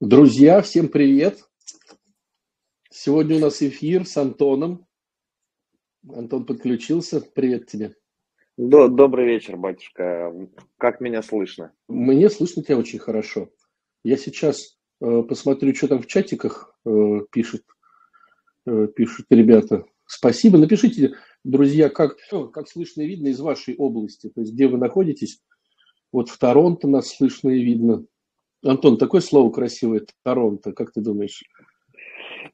Друзья, всем привет! Сегодня у нас эфир с Антоном. Антон подключился. Привет тебе. Добрый вечер, батюшка. Как меня слышно? Мне слышно тебя очень хорошо. Я сейчас э, посмотрю, что там в чатиках э, пишет, э, пишут ребята. Спасибо. Напишите, друзья, как, как слышно и видно из вашей области, то есть где вы находитесь. Вот в Торонто нас слышно и видно. Антон, такое слово красивое, Торонто, как ты думаешь?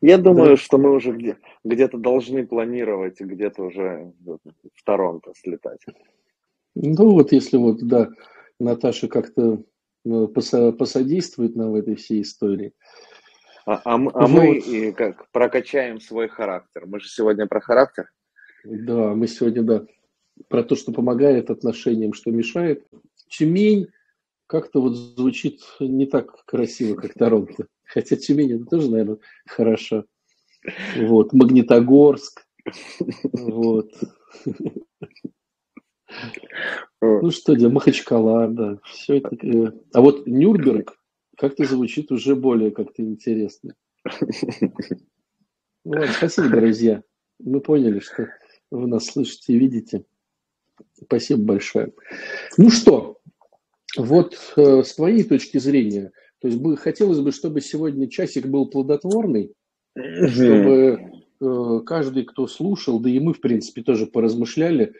Я думаю, да. что мы уже где- где-то должны планировать, где-то уже в Торонто слетать. Ну вот, если вот, да, Наташа как-то ну, посодействует нам в этой всей истории. А, а, а мы и как прокачаем свой характер. Мы же сегодня про характер. Да, мы сегодня, да, про то, что помогает отношениям, что мешает. Тюмень как-то вот звучит не так красиво, как Торонто. Хотя Тюмень это тоже, наверное, хорошо. Вот, Магнитогорск. Вот. Ну что, где Махачкала, да. Все это. Э, а вот Нюрнберг как-то звучит уже более как-то интересно. Ну, ладно, спасибо, друзья. Мы поняли, что вы нас слышите и видите. Спасибо большое. Ну что, вот э, с твоей точки зрения, то есть бы, хотелось бы, чтобы сегодня часик был плодотворный, чтобы э, каждый, кто слушал, да и мы, в принципе, тоже поразмышляли,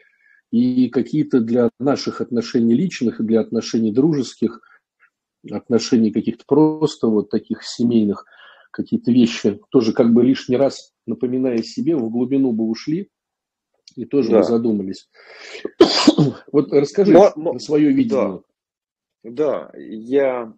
и какие-то для наших отношений личных, и для отношений дружеских, отношений каких-то просто вот таких семейных, какие-то вещи, тоже как бы лишний раз напоминая себе, в глубину бы ушли и тоже да. бы задумались. вот расскажи Но, свое видение. Да. Да, я,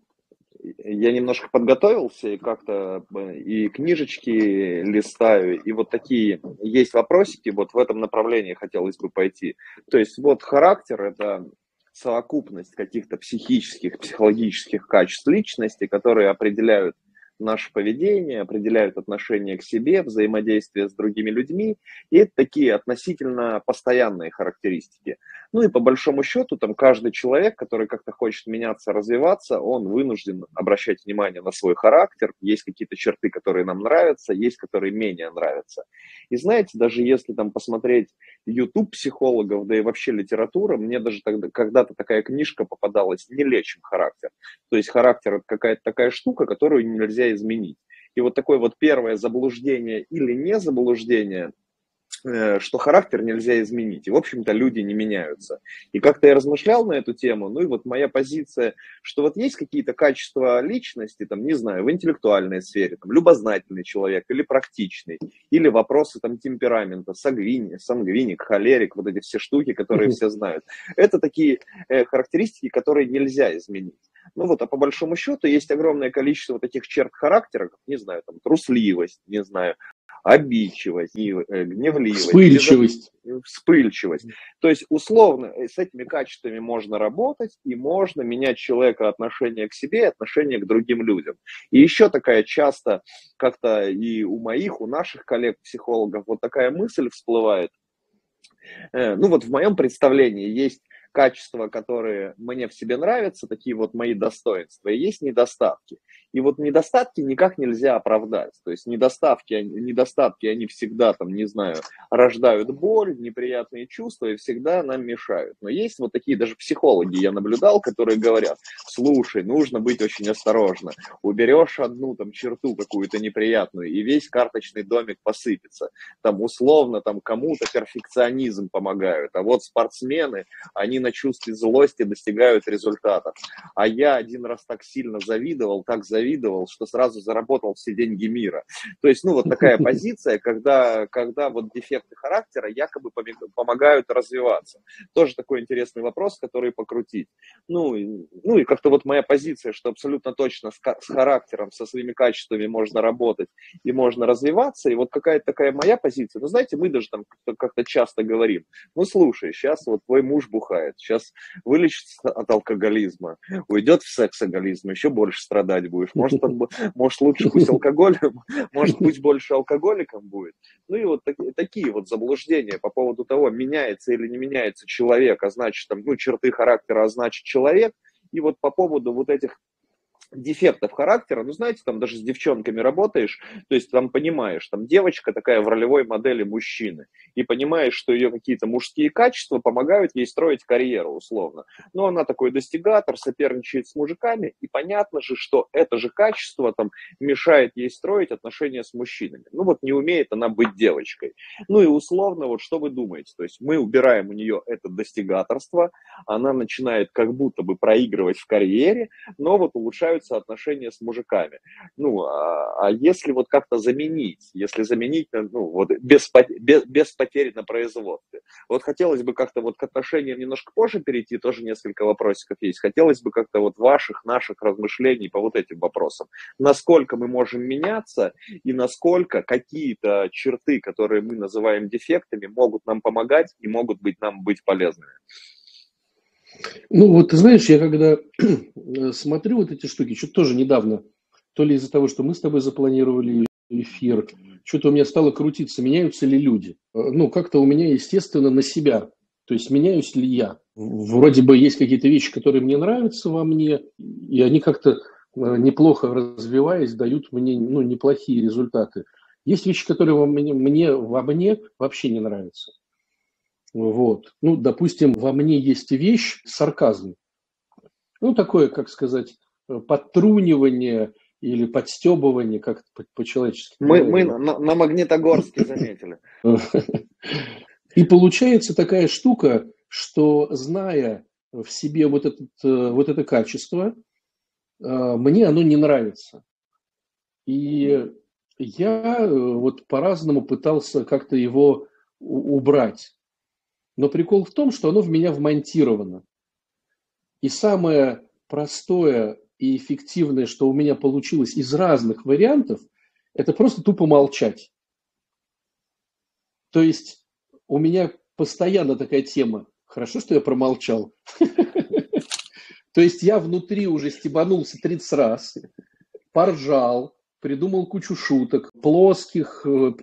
я немножко подготовился и как-то э, и книжечки листаю, и вот такие есть вопросики, вот в этом направлении хотелось бы пойти. То есть вот характер – это совокупность каких-то психических, психологических качеств личности, которые определяют наше поведение, определяют отношение к себе, взаимодействие с другими людьми, и это такие относительно постоянные характеристики. Ну и по большому счету, там каждый человек, который как-то хочет меняться, развиваться, он вынужден обращать внимание на свой характер. Есть какие-то черты, которые нам нравятся, есть, которые менее нравятся. И знаете, даже если там посмотреть YouTube психологов, да и вообще литература, мне даже тогда, когда-то такая книжка попадалась «Не лечим характер». То есть характер – это какая-то такая штука, которую нельзя изменить. И вот такое вот первое заблуждение или не заблуждение – что характер нельзя изменить. И, в общем-то, люди не меняются. И как-то я размышлял на эту тему, ну и вот моя позиция, что вот есть какие-то качества личности, там, не знаю, в интеллектуальной сфере, там, любознательный человек или практичный, или вопросы там темперамента, сангвиник, сангвиник холерик, вот эти все штуки, которые все знают. Это такие э, характеристики, которые нельзя изменить. Ну вот, а по большому счету есть огромное количество таких черт характера, как, не знаю, там, трусливость, не знаю, обидчивость, э, гневливость. Вспыльчивость. Вспыльчивость. То есть, условно, э, с этими качествами можно работать, и можно менять человека отношение к себе и отношение к другим людям. И еще такая часто, как-то и у моих, у наших коллег-психологов, вот такая мысль всплывает. Э, ну вот в моем представлении есть качества, которые мне в себе нравятся, такие вот мои достоинства, и есть недостатки. И вот недостатки никак нельзя оправдать. То есть недостатки, недостатки, они всегда, там, не знаю, рождают боль, неприятные чувства и всегда нам мешают. Но есть вот такие даже психологи, я наблюдал, которые говорят, слушай, нужно быть очень осторожно. Уберешь одну там черту какую-то неприятную, и весь карточный домик посыпется. Там условно там кому-то перфекционизм помогают. А вот спортсмены, они на чувстве злости достигают результатов. А я один раз так сильно завидовал, так завидовал, завидовал, что сразу заработал все деньги мира. То есть, ну, вот такая позиция, когда, когда вот дефекты характера якобы помогают развиваться. Тоже такой интересный вопрос, который покрутить. Ну, и, ну и как-то вот моя позиция, что абсолютно точно с, с характером, со своими качествами можно работать и можно развиваться. И вот какая-то такая моя позиция. Ну, знаете, мы даже там как-то часто говорим, ну, слушай, сейчас вот твой муж бухает, сейчас вылечится от алкоголизма, уйдет в сексоголизм, еще больше страдать будешь может, он, может лучше пусть алкоголем, может быть больше алкоголиком будет. Ну и вот такие, такие вот заблуждения по поводу того, меняется или не меняется человек, а значит, там, ну, черты характера, а значит, человек. И вот по поводу вот этих дефектов характера, ну, знаете, там даже с девчонками работаешь, то есть там понимаешь, там девочка такая в ролевой модели мужчины, и понимаешь, что ее какие-то мужские качества помогают ей строить карьеру, условно. Но она такой достигатор, соперничает с мужиками, и понятно же, что это же качество там мешает ей строить отношения с мужчинами. Ну, вот не умеет она быть девочкой. Ну, и условно, вот что вы думаете? То есть мы убираем у нее это достигаторство, она начинает как будто бы проигрывать в карьере, но вот улучшаются улучшаются отношения с мужиками. Ну, а, а если вот как-то заменить, если заменить, э, ну, вот без, без, без потери на производстве. Вот хотелось бы как-то вот к отношениям немножко позже перейти, тоже несколько вопросиков есть. Хотелось бы как-то вот ваших, наших размышлений по вот этим вопросам. Насколько мы можем меняться и насколько какие-то черты, которые мы называем дефектами, могут нам помогать и могут быть нам быть полезными. Ну, вот ты знаешь, я когда смотрю вот эти штуки, что-то тоже недавно, то ли из-за того, что мы с тобой запланировали эфир, что-то у меня стало крутиться, меняются ли люди. Ну, как-то у меня, естественно, на себя. То есть, меняюсь ли я. Вроде бы есть какие-то вещи, которые мне нравятся во мне, и они как-то э, неплохо развиваясь, дают мне ну, неплохие результаты. Есть вещи, которые во мне, мне во мне вообще не нравятся. Вот. Ну, допустим, во мне есть вещь сарказм. Ну, такое, как сказать, подтрунивание или подстебывание, как по-человечески. Мы, мы на, на Магнитогорске заметили. И получается такая штука, что зная в себе вот, этот, вот это качество, мне оно не нравится. И я вот по-разному пытался как-то его убрать. Но прикол в том, что оно в меня вмонтировано. И самое простое и эффективное, что у меня получилось из разных вариантов, это просто тупо молчать. То есть у меня постоянно такая тема. Хорошо, что я промолчал. То есть я внутри уже стебанулся 30 раз, поржал, придумал кучу шуток, плоских, э,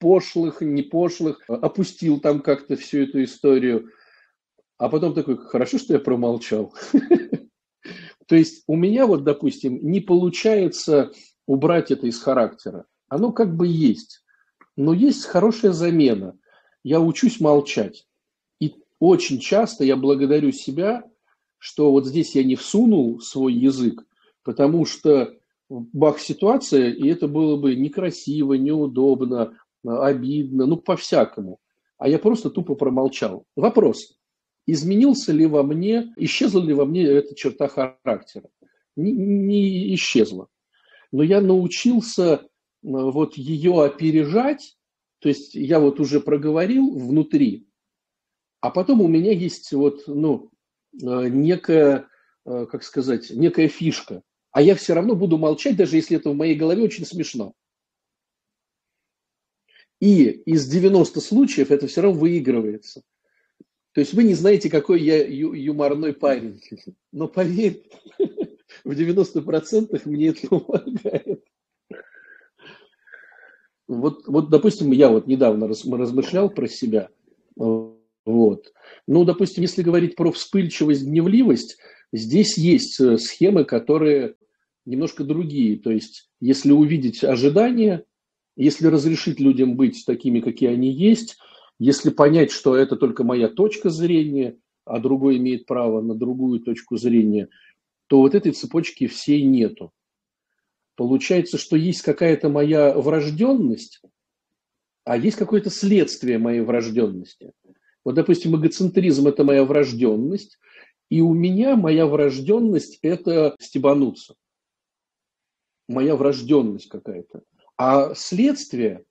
пошлых, не пошлых, опустил там как-то всю эту историю. А потом такой, хорошо, что я промолчал. То есть у меня вот, допустим, не получается убрать это из характера. Оно как бы есть. Но есть хорошая замена. Я учусь молчать. И очень часто я благодарю себя, что вот здесь я не всунул свой язык, потому что бах ситуация, и это было бы некрасиво, неудобно, обидно, ну, по-всякому. А я просто тупо промолчал. Вопрос. Изменился ли во мне, исчезла ли во мне эта черта характера? Не, не исчезла. Но я научился э, вот ее опережать, то есть я вот уже проговорил внутри, а потом у меня есть вот, ну, э, некая, э, как сказать, некая фишка. А я все равно буду молчать, даже если это в моей голове очень смешно. И из 90 случаев это все равно выигрывается. То есть вы не знаете, какой я ю- юморной парень. Но поверь, в 90% мне это помогает. Вот, вот, допустим, я вот недавно размышлял про себя. Вот. Ну, допустим, если говорить про вспыльчивость, гневливость, здесь есть э, схемы, которые немножко другие. То есть, если увидеть ожидания, если разрешить людям быть такими, какие они есть, если понять, что это только моя точка зрения, а другой имеет право на другую точку зрения, то вот этой цепочки всей нету. Получается, что есть какая-то моя врожденность, а есть какое-то следствие моей врожденности. Вот, допустим, эгоцентризм – это моя врожденность, и у меня моя врожденность – это стебануться. Моя врожденность какая-то. А следствия,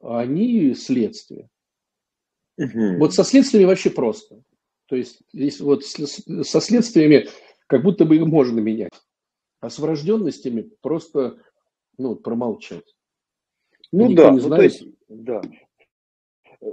они следствия. Угу. Вот со следствиями вообще просто. То есть здесь вот со следствиями как будто бы их можно менять. А с врожденностями просто ну, промолчать. Ну Никто да, не знает. ну, то есть, да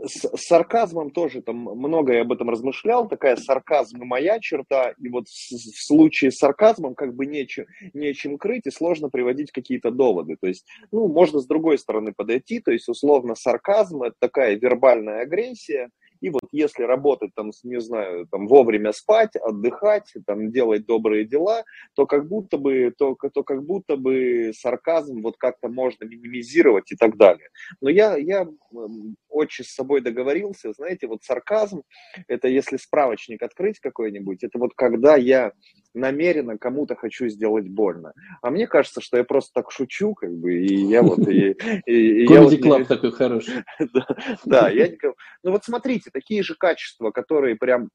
с сарказмом тоже там много я об этом размышлял, такая сарказм моя черта, и вот в, в случае с сарказмом как бы нечем, нечем крыть и сложно приводить какие-то доводы, то есть, ну, можно с другой стороны подойти, то есть, условно, сарказм это такая вербальная агрессия, И вот если работать там, не знаю, там вовремя спать, отдыхать, там делать добрые дела, то как будто бы, то, то как будто бы сарказм вот как-то можно минимизировать и так далее. Но я, я очень с собой договорился, знаете, вот сарказм, это если справочник открыть какой-нибудь, это вот когда я намеренно кому-то хочу сделать больно. А мне кажется, что я просто так шучу, как бы, и я вот... Comedy Club такой хороший. Да, я никого... Ну вот смотрите, такие же качества, которые прям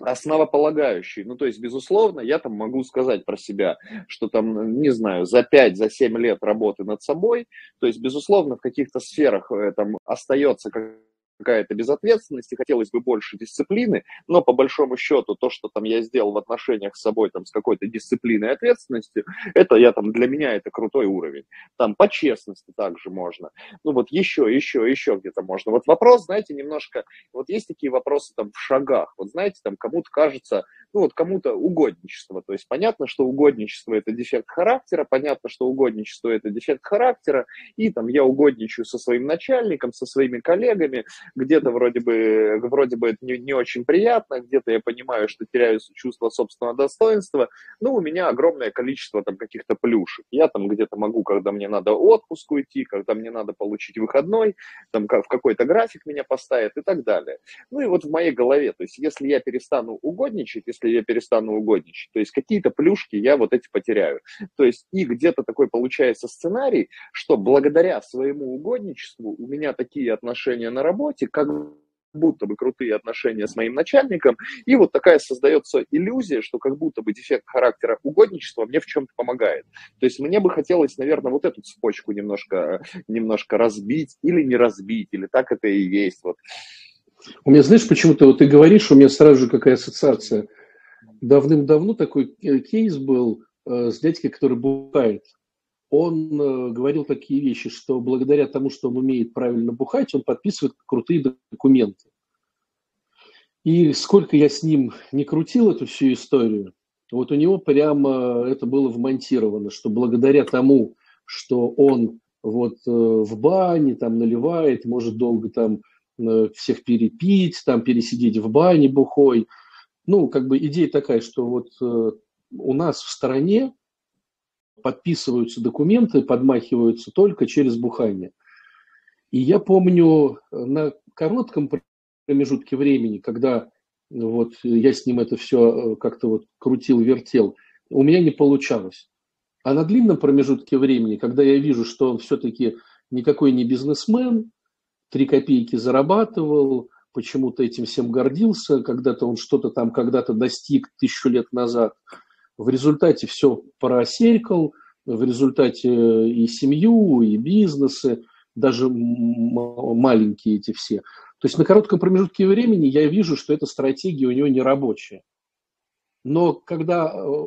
основополагающие. Ну, то есть, безусловно, я там могу сказать про себя, что там, не знаю, за 5, за 7 лет работы над собой, то есть, безусловно, в каких-то сферах э, там остается какая-то безответственность, и хотелось бы больше дисциплины, но по большому счету то, что там я сделал в отношениях с собой там с какой-то дисциплиной и ответственностью, это я там, для меня это крутой уровень. Там по честности также можно. Ну вот еще, еще, еще где-то можно. Вот вопрос, знаете, немножко, вот есть такие вопросы там в шагах. Вот знаете, там кому-то кажется, ну вот кому-то угодничество. То есть понятно, что угодничество это дефект характера, понятно, что угодничество это дефект характера, и там я угодничаю со своим начальником, со своими коллегами, где-то вроде бы, вроде бы это не, не очень приятно, где-то я понимаю, что теряю чувство собственного достоинства, но у меня огромное количество там каких-то плюшек. Я там где-то могу, когда мне надо отпуск уйти, когда мне надо получить выходной, там в какой-то график меня поставят и так далее. Ну и вот в моей голове, то есть если я перестану угодничать, если я перестану угодничать, то есть какие-то плюшки я вот эти потеряю. То есть и где-то такой получается сценарий, что благодаря своему угодничеству у меня такие отношения на работе, работе, как будто бы крутые отношения с моим начальником, и вот такая создается иллюзия, что как будто бы дефект характера угодничества мне в чем-то помогает. То есть мне бы хотелось, наверное, вот эту цепочку немножко, немножко разбить или не разбить, или так это и есть. Вот. У меня, знаешь, почему-то вот ты говоришь, у меня сразу же какая ассоциация. Давным-давно такой кейс был э, с дядькой, который бухает он э, говорил такие вещи, что благодаря тому, что он умеет правильно бухать, он подписывает крутые документы. И сколько я с ним не крутил эту всю историю, вот у него прямо это было вмонтировано, что благодаря тому, что он вот э, в бане там наливает, может долго там э, всех перепить, там пересидеть в бане бухой. Ну, как бы идея такая, что вот у нас в стране подписываются документы, подмахиваются только через бухание. И я помню на коротком промежутке времени, когда вот я с ним это все э, как-то вот крутил, вертел, у меня не получалось. А на длинном промежутке времени, когда я вижу, что он все-таки никакой не бизнесмен, три копейки зарабатывал, почему-то этим всем гордился, когда-то он что-то там когда-то достиг тысячу лет назад – в результате все просерькал, в результате и семью, и бизнесы, даже маленькие эти все. То есть на коротком промежутке времени я вижу, что эта стратегия у него не рабочая. Но когда э,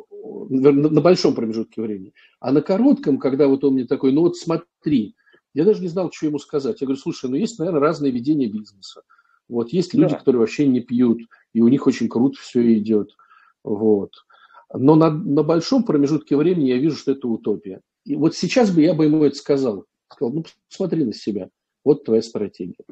на большом промежутке времени, а на коротком, когда вот он мне такой, ну вот смотри, я даже не знал, что ему сказать. Я говорю, слушай, ну есть, наверное, разные ведения бизнеса. Вот есть люди, да. которые вообще не пьют, и у них очень круто все идет. Вот. Но на, на большом промежутке времени я вижу, что это утопия. И вот сейчас бы я бы ему это сказал. Сказал, ну, посмотри на себя. Вот твоя стратегия.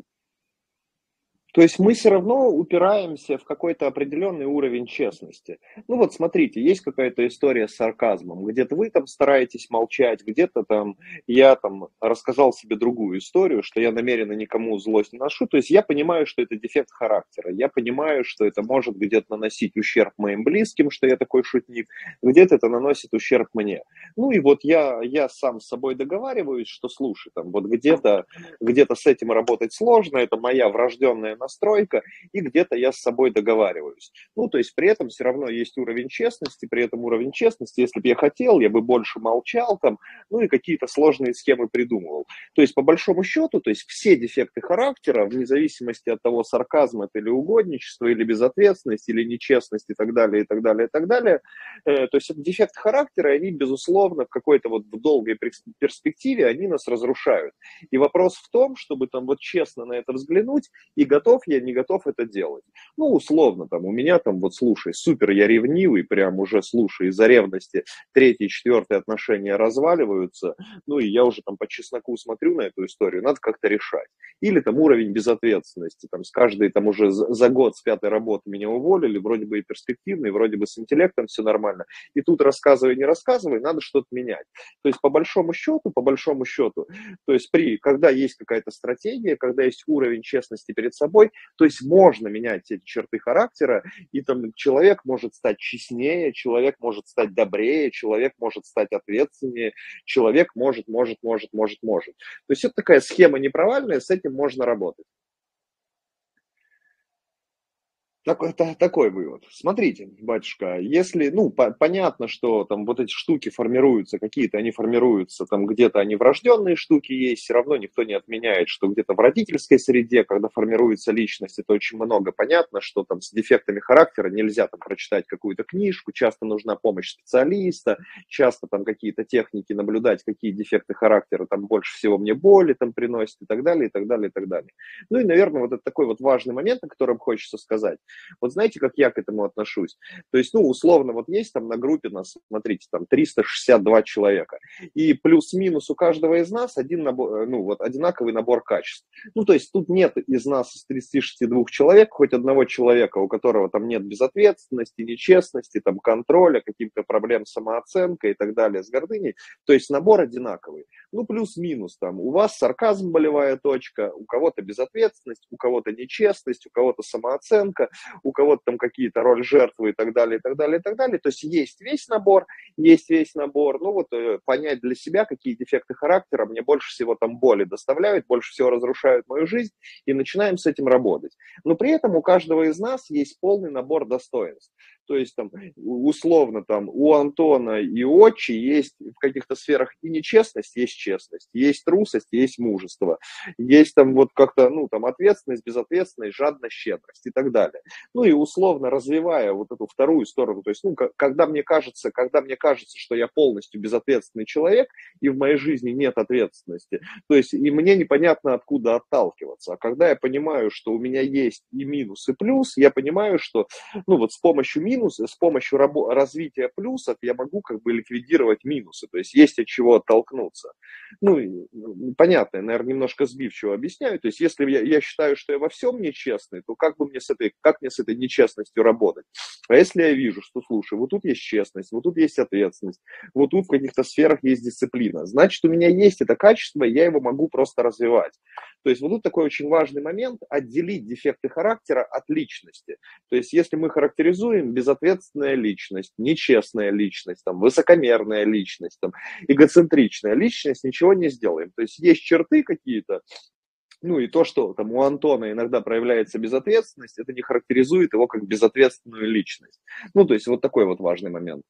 То есть мы все равно упираемся в какой-то определенный уровень честности. Ну вот смотрите, есть какая-то история с сарказмом. Где-то вы там стараетесь молчать, где-то там я там рассказал себе другую историю, что я намеренно никому злость не ношу. То есть я понимаю, что это дефект характера. Я понимаю, что это может где-то наносить ущерб моим близким, что я такой шутник. Где-то это наносит ущерб мне. Ну и вот я, я сам с собой договариваюсь, что слушай, там вот где-то где с этим работать сложно, это моя врожденная настройка, и где-то я с собой договариваюсь. Ну, то есть при этом все равно есть уровень честности, при этом уровень честности, если бы я хотел, я бы больше молчал там, ну и какие-то сложные схемы придумывал. То есть по большому счету, то есть все дефекты характера, вне зависимости от того, сарказм это или угодничество, или безответственность, или нечестность и так далее, и так далее, и так далее, э, то есть это дефекты характера, они, безусловно, в какой-то вот в долгой перспективе, они нас разрушают. И вопрос в том, чтобы там вот честно на это взглянуть и готов готов, я не готов это делать. Ну, условно, там, у меня там, вот, слушай, супер, я ревнивый, прям уже, слушай, из-за ревности третьи, четвертые отношения разваливаются, ну, и я уже там по чесноку смотрю на эту историю, надо как-то решать. Или там уровень безответственности, там, с каждой, там, уже за год с пятой работы меня уволили, вроде бы и перспективный, вроде бы с интеллектом все нормально, и тут рассказывай, не рассказывай, надо что-то менять. То есть, по большому счету, по большому счету, то есть, при, когда есть какая-то стратегия, когда есть уровень честности перед собой, то есть, можно менять эти черты характера, и там человек может стать честнее, человек может стать добрее, человек может стать ответственнее, человек может, может, может, может, может. То есть, это такая схема непровальная, с этим можно работать. Такой, такой вывод. Смотрите, батюшка, если, ну, по, понятно, что там вот эти штуки формируются, какие-то они формируются, там где-то они врожденные штуки есть, все равно никто не отменяет, что где-то в родительской среде, когда формируется личность, это очень много. Понятно, что там с дефектами характера нельзя там прочитать какую-то книжку, часто нужна помощь специалиста, часто там какие-то техники наблюдать, какие дефекты характера там больше всего мне боли там приносят и так далее, и так далее, и так далее. Ну и, наверное, вот это такой вот важный момент, о котором хочется сказать. Вот знаете, как я к этому отношусь? То есть, ну, условно, вот есть там на группе нас, смотрите, там 362 человека, и плюс-минус у каждого из нас один набор, э, ну, вот одинаковый набор качеств. Ну, то есть тут нет из нас, из 362 человек, хоть одного человека, у которого там нет безответственности, нечестности, там контроля, каких-то проблем с самооценкой и так далее, с гордыней. То есть набор одинаковый. Ну, плюс-минус там. У вас сарказм болевая точка, у кого-то безответственность, у кого-то нечестность, у кого-то самооценка, у кого-то там какие-то роль жертвы и так далее, и так далее, и так далее. То есть есть весь набор, есть весь набор. Ну вот э, понять для себя, какие дефекты характера мне больше всего там боли доставляют, больше всего разрушают мою жизнь, и начинаем с этим работать. Но при этом у каждого из нас есть полный набор достоинств. То есть там условно там у Антона и Отчи есть в каких-то сферах и нечестность, есть честность, есть трусость, есть мужество, есть там вот как-то, ну там ответственность, безответственность, жадность, щедрость и так далее. Ну и условно развивая вот эту вторую сторону, то есть, ну, когда мне кажется, когда мне кажется, что я полностью безответственный человек, и в моей жизни нет ответственности, то есть, и мне непонятно, откуда отталкиваться. А когда я понимаю, что у меня есть и минус, и плюс, я понимаю, что, ну, вот с помощью минуса, с помощью рабо- развития плюсов я могу как бы ликвидировать минусы, то есть есть от чего оттолкнуться. Ну, ну понятно, я, наверное, немножко сбивчиво объясняю, то есть если я, я считаю, что я во всем нечестный, то как бы мне с этой, как мне с этой нечестностью работать? А если я вижу, что, слушай, вот тут есть честность, вот тут есть ответственность, вот тут в каких-то сферах есть дисциплина, значит, у меня есть это качество, я его могу просто развивать. То есть вот тут такой очень важный момент – отделить дефекты характера от личности. То есть если мы характеризуем безответственная личность, нечестная личность, там, высокомерная личность, там, эгоцентричная личность, ничего не сделаем. То есть есть черты какие-то, ну и то, что там у Антона иногда проявляется безответственность, это не характеризует его как безответственную личность. Ну, то есть вот такой вот важный момент.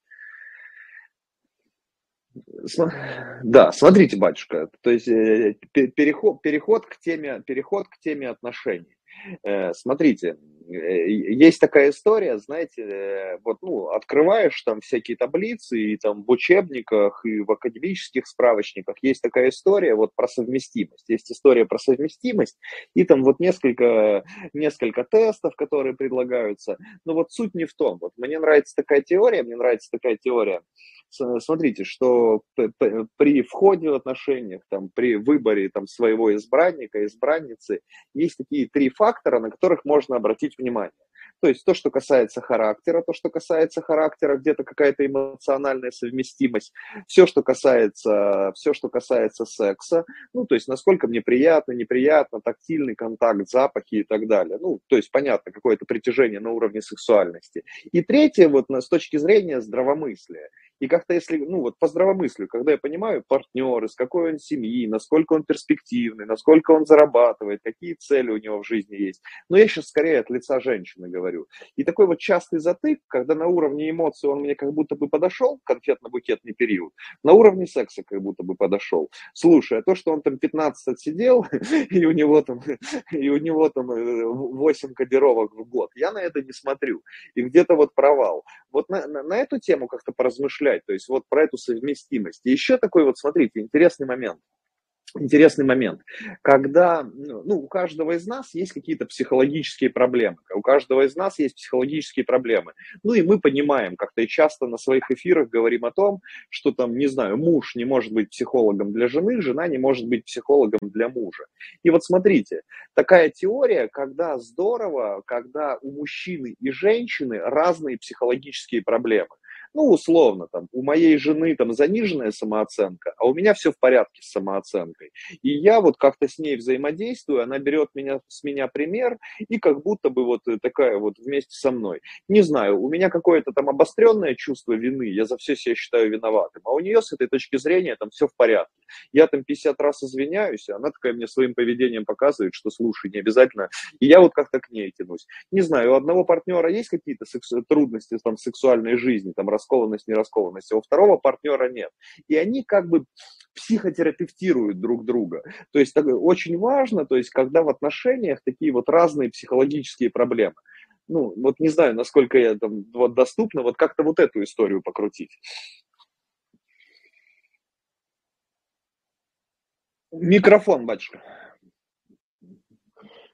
Да, смотрите, батюшка, то есть э, переход, переход, к теме, переход к теме отношений. Э, смотрите, есть такая история, знаете, вот, ну, открываешь там всякие таблицы, и там в учебниках, и в академических справочниках есть такая история вот про совместимость. Есть история про совместимость, и там вот несколько, несколько тестов, которые предлагаются. Но вот суть не в том. Вот мне нравится такая теория, мне нравится такая теория, смотрите, что при входе в отношениях, там, при выборе там, своего избранника, избранницы, есть такие три фактора, на которых можно обратить внимание. То есть то, что касается характера, то, что касается характера, где-то какая-то эмоциональная совместимость, все, что касается, все, что касается секса, ну, то есть насколько мне приятно, неприятно, тактильный контакт, запахи и так далее. Ну, то есть понятно, какое-то притяжение на уровне сексуальности. И третье, вот с точки зрения здравомыслия. И как-то если, ну вот по здравомыслию, когда я понимаю партнера, из какой он семьи, насколько он перспективный, насколько он зарабатывает, какие цели у него в жизни есть. Но я сейчас скорее от лица женщины говорю. И такой вот частый затык, когда на уровне эмоций он мне как будто бы подошел, конфетно-букетный период, на уровне секса как будто бы подошел. Слушай, а то, что он там 15 отсидел, и у него там, и у него там 8 э, кодировок в год, я на это не смотрю. И где-то вот провал. Вот на, на, на эту тему как-то поразмышлять, то есть вот про эту совместимость. И еще такой вот, смотрите, интересный момент. интересный момент. Когда ну, у каждого из нас есть какие-то психологические проблемы, у каждого из нас есть психологические проблемы. Ну и мы понимаем, как-то и часто на своих эфирах говорим о том, что там, не знаю, муж не может быть психологом для жены, жена не может быть психологом для мужа. И вот смотрите, такая теория, когда здорово, когда у мужчины и женщины разные психологические проблемы ну, условно, там, у моей жены там заниженная самооценка, а у меня все в порядке с самооценкой. И я вот как-то с ней взаимодействую, она берет меня, с меня пример, и как будто бы вот такая вот вместе со мной. Не знаю, у меня какое-то там обостренное чувство вины, я за все себя считаю виноватым, а у нее с этой точки зрения там все в порядке. Я там 50 раз извиняюсь, а она такая мне своим поведением показывает, что слушай, не обязательно. И я вот как-то к ней тянусь. Не знаю, у одного партнера есть какие-то секс- трудности там, в сексуальной жизни, там, раскованность, нераскованность, а у второго партнера нет. И они как бы психотерапевтируют друг друга. То есть так, очень важно, то есть когда в отношениях такие вот разные психологические проблемы. Ну, вот не знаю, насколько я там вот доступно, вот как-то вот эту историю покрутить. Микрофон, батюшка.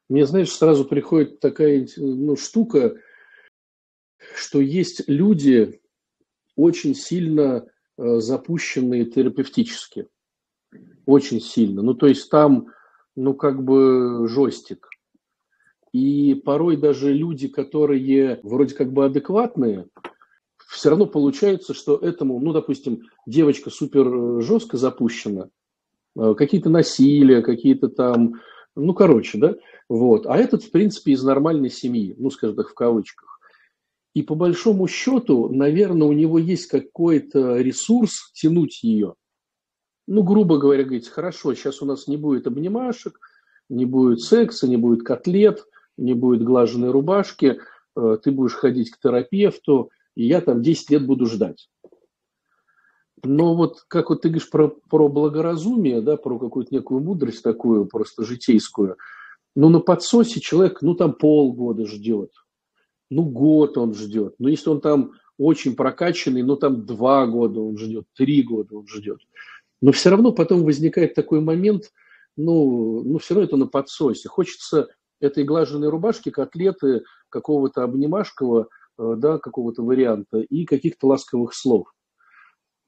Мне, знаешь, сразу приходит такая ну, штука, что есть люди, очень сильно э, запущенные терапевтически. Очень сильно. Ну, то есть там, ну, как бы жестик. И порой даже люди, которые вроде как бы адекватные, все равно получается, что этому, ну, допустим, девочка супер э, жестко запущена, какие-то насилия, какие-то там, ну, короче, да, вот. А этот, в принципе, из нормальной семьи, ну, скажем так, в кавычках. И по большому счету, наверное, у него есть какой-то ресурс тянуть ее. Ну, грубо говоря, говорить, хорошо, сейчас у нас не будет обнимашек, не будет секса, не будет котлет, не будет глаженной рубашки, э, ты будешь ходить к терапевту, и я там 10 лет буду ждать. Но вот как вот ты говоришь про, про благоразумие, да, про какую-то некую мудрость такую, просто житейскую, ну, на подсосе человек, ну, там полгода ждет, ну, год он ждет. Но если он там очень прокачанный, ну, там два года он ждет, три года он ждет. Но все равно потом возникает такой момент, ну, ну все равно это на подсосе. Хочется этой глаженной рубашки, котлеты, какого-то обнимашкого, э, да, какого-то варианта и каких-то ласковых слов.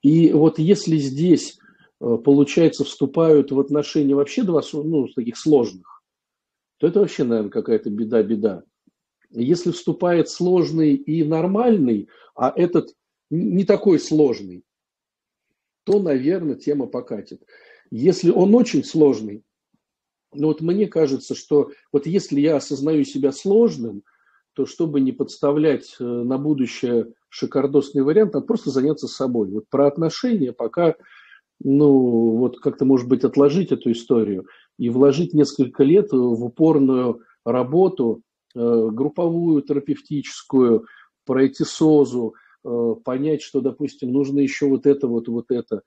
И вот если здесь, э, получается, вступают в отношения вообще два, ну, таких сложных, то это вообще, наверное, какая-то беда-беда. Если вступает сложный и нормальный, а этот не такой сложный, то, наверное, тема покатит. Если он очень сложный, ну вот мне кажется, что вот если я осознаю себя сложным, то чтобы не подставлять э, на будущее шикардосный вариант, надо просто заняться собой. Вот про отношения пока, ну, вот как-то, может быть, отложить эту историю и вложить несколько лет в упорную работу, Э, групповую терапевтическую, пройти СОЗу, э, понять, что, допустим, нужно еще вот это, вот, вот это.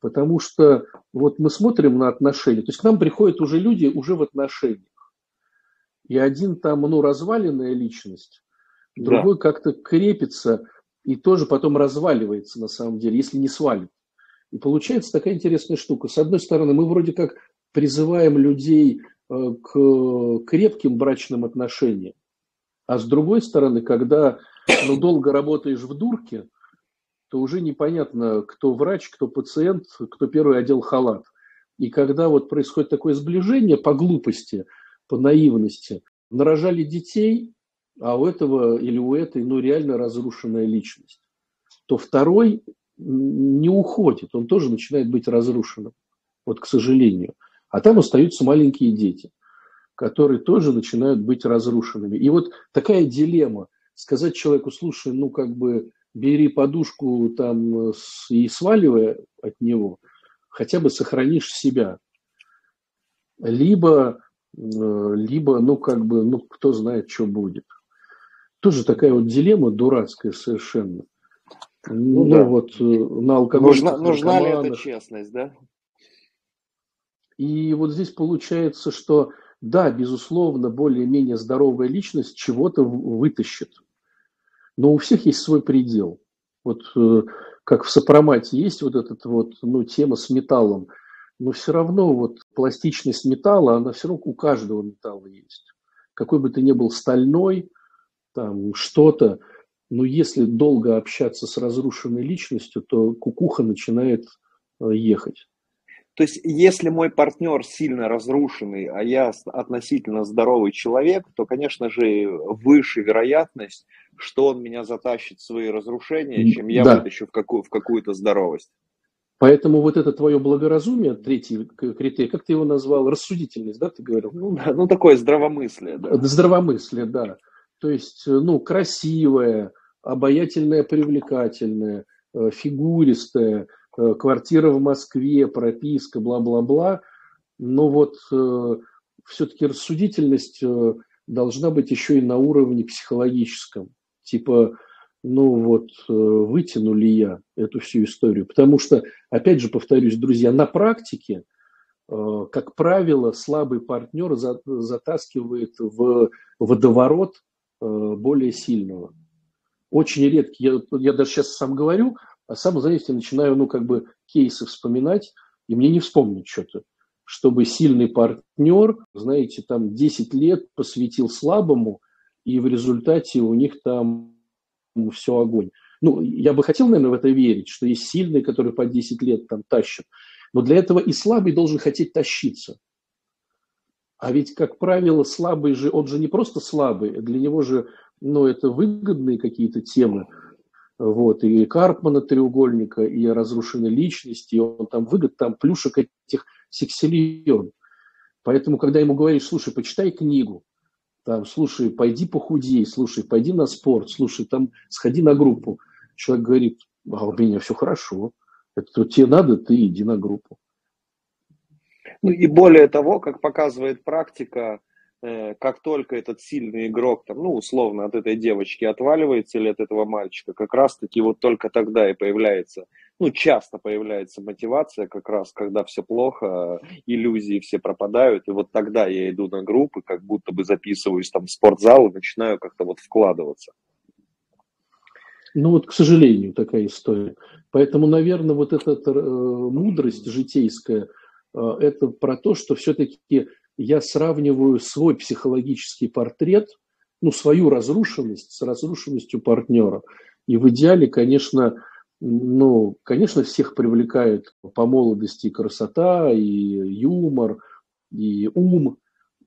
Потому что вот мы смотрим на отношения, то есть к нам приходят уже люди уже в отношениях. И один там, ну, разваленная личность, другой да. как-то крепится и тоже потом разваливается на самом деле, если не свалит. И получается такая интересная штука. С одной стороны, мы вроде как призываем людей Э, к крепким брачным отношениям. А с другой стороны, когда ну, долго работаешь в дурке, то уже непонятно, кто врач, кто пациент, кто первый одел халат. И когда вот происходит такое сближение по глупости, по наивности, нарожали детей, а у этого или у этой ну, реально разрушенная личность, то второй не уходит, он тоже начинает быть разрушенным, вот к сожалению. А там остаются маленькие дети, которые тоже начинают быть разрушенными. И вот такая дилемма. Сказать человеку, слушай, ну как бы бери подушку там и сваливай от него, хотя бы сохранишь себя. Либо, э, либо, ну как бы, ну кто знает, что будет. Тоже такая вот дилемма дурацкая совершенно. Ну, ну да. вот э, на алкоголь. Нужна, нужна ли эта честность, да? И вот здесь получается, что да, безусловно, более-менее здоровая личность чего-то вытащит. Но у всех есть свой предел. Вот э, как в сопромате есть вот этот вот, ну, тема с металлом. но все равно вот пластичность металла, она все равно у каждого металла есть. Какой бы ты ни был стальной, там что-то, но если долго общаться с разрушенной личностью, то кукуха начинает э, ехать. То есть, если мой партнер сильно разрушенный, а я относительно здоровый человек, то, конечно же, выше вероятность, что он меня затащит в свои разрушения, чем я да. вытащу в, какую, в какую-то здоровость. Поэтому вот это твое благоразумие, третий критерий, как ты его назвал, рассудительность, да, ты говорил? Ну, да, ну такое здравомыслие, да. Здравомыслие, да. То есть, ну, красивое, обаятельное, привлекательное, э, фигуристое, э, квартира в Москве, прописка, бла-бла-бла. Но вот э, все-таки рассудительность должна быть еще и на уровне психологическом. Типа, ну вот, вытяну ли я эту всю историю. Потому что, опять же, повторюсь, друзья, на практике, как правило, слабый партнер затаскивает в водоворот более сильного очень редкий. Я, я даже сейчас сам говорю, а сам, знаете, начинаю, ну, как бы кейсы вспоминать, и мне не вспомнить что-то. Чтобы сильный партнер, знаете, там 10 лет посвятил слабому, и в результате у них там все огонь. Ну, я бы хотел, наверное, в это верить, что есть сильный, который по 10 лет там тащит. Но для этого и слабый должен хотеть тащиться. А ведь, как правило, слабый же, он же не просто слабый, для него же но это выгодные какие-то темы, вот, и Карпмана треугольника, и разрушенной личности, и он там выгод, там плюшек этих сексиллион. Поэтому, когда ему говоришь, слушай, почитай книгу, там, слушай, пойди похудей, слушай, пойди на спорт, слушай, там, сходи на группу. Человек говорит, а у меня все хорошо, это тебе надо, ты иди на группу. Ну и более того, как показывает практика, Э, как только этот сильный игрок, там, ну, условно, от этой девочки отваливается или от этого мальчика, как раз-таки вот только тогда и появляется, ну, часто появляется мотивация, как раз, когда все плохо, иллюзии все пропадают, и вот тогда я иду на группы, как будто бы записываюсь там в спортзал и начинаю как-то вот вкладываться. Ну вот, к сожалению, такая история. Поэтому, наверное, вот эта э, мудрость житейская, это про то, что все-таки я сравниваю свой психологический портрет, ну, свою разрушенность с разрушенностью партнера. И в идеале, конечно, ну, конечно, всех привлекает по молодости красота, и юмор, и ум,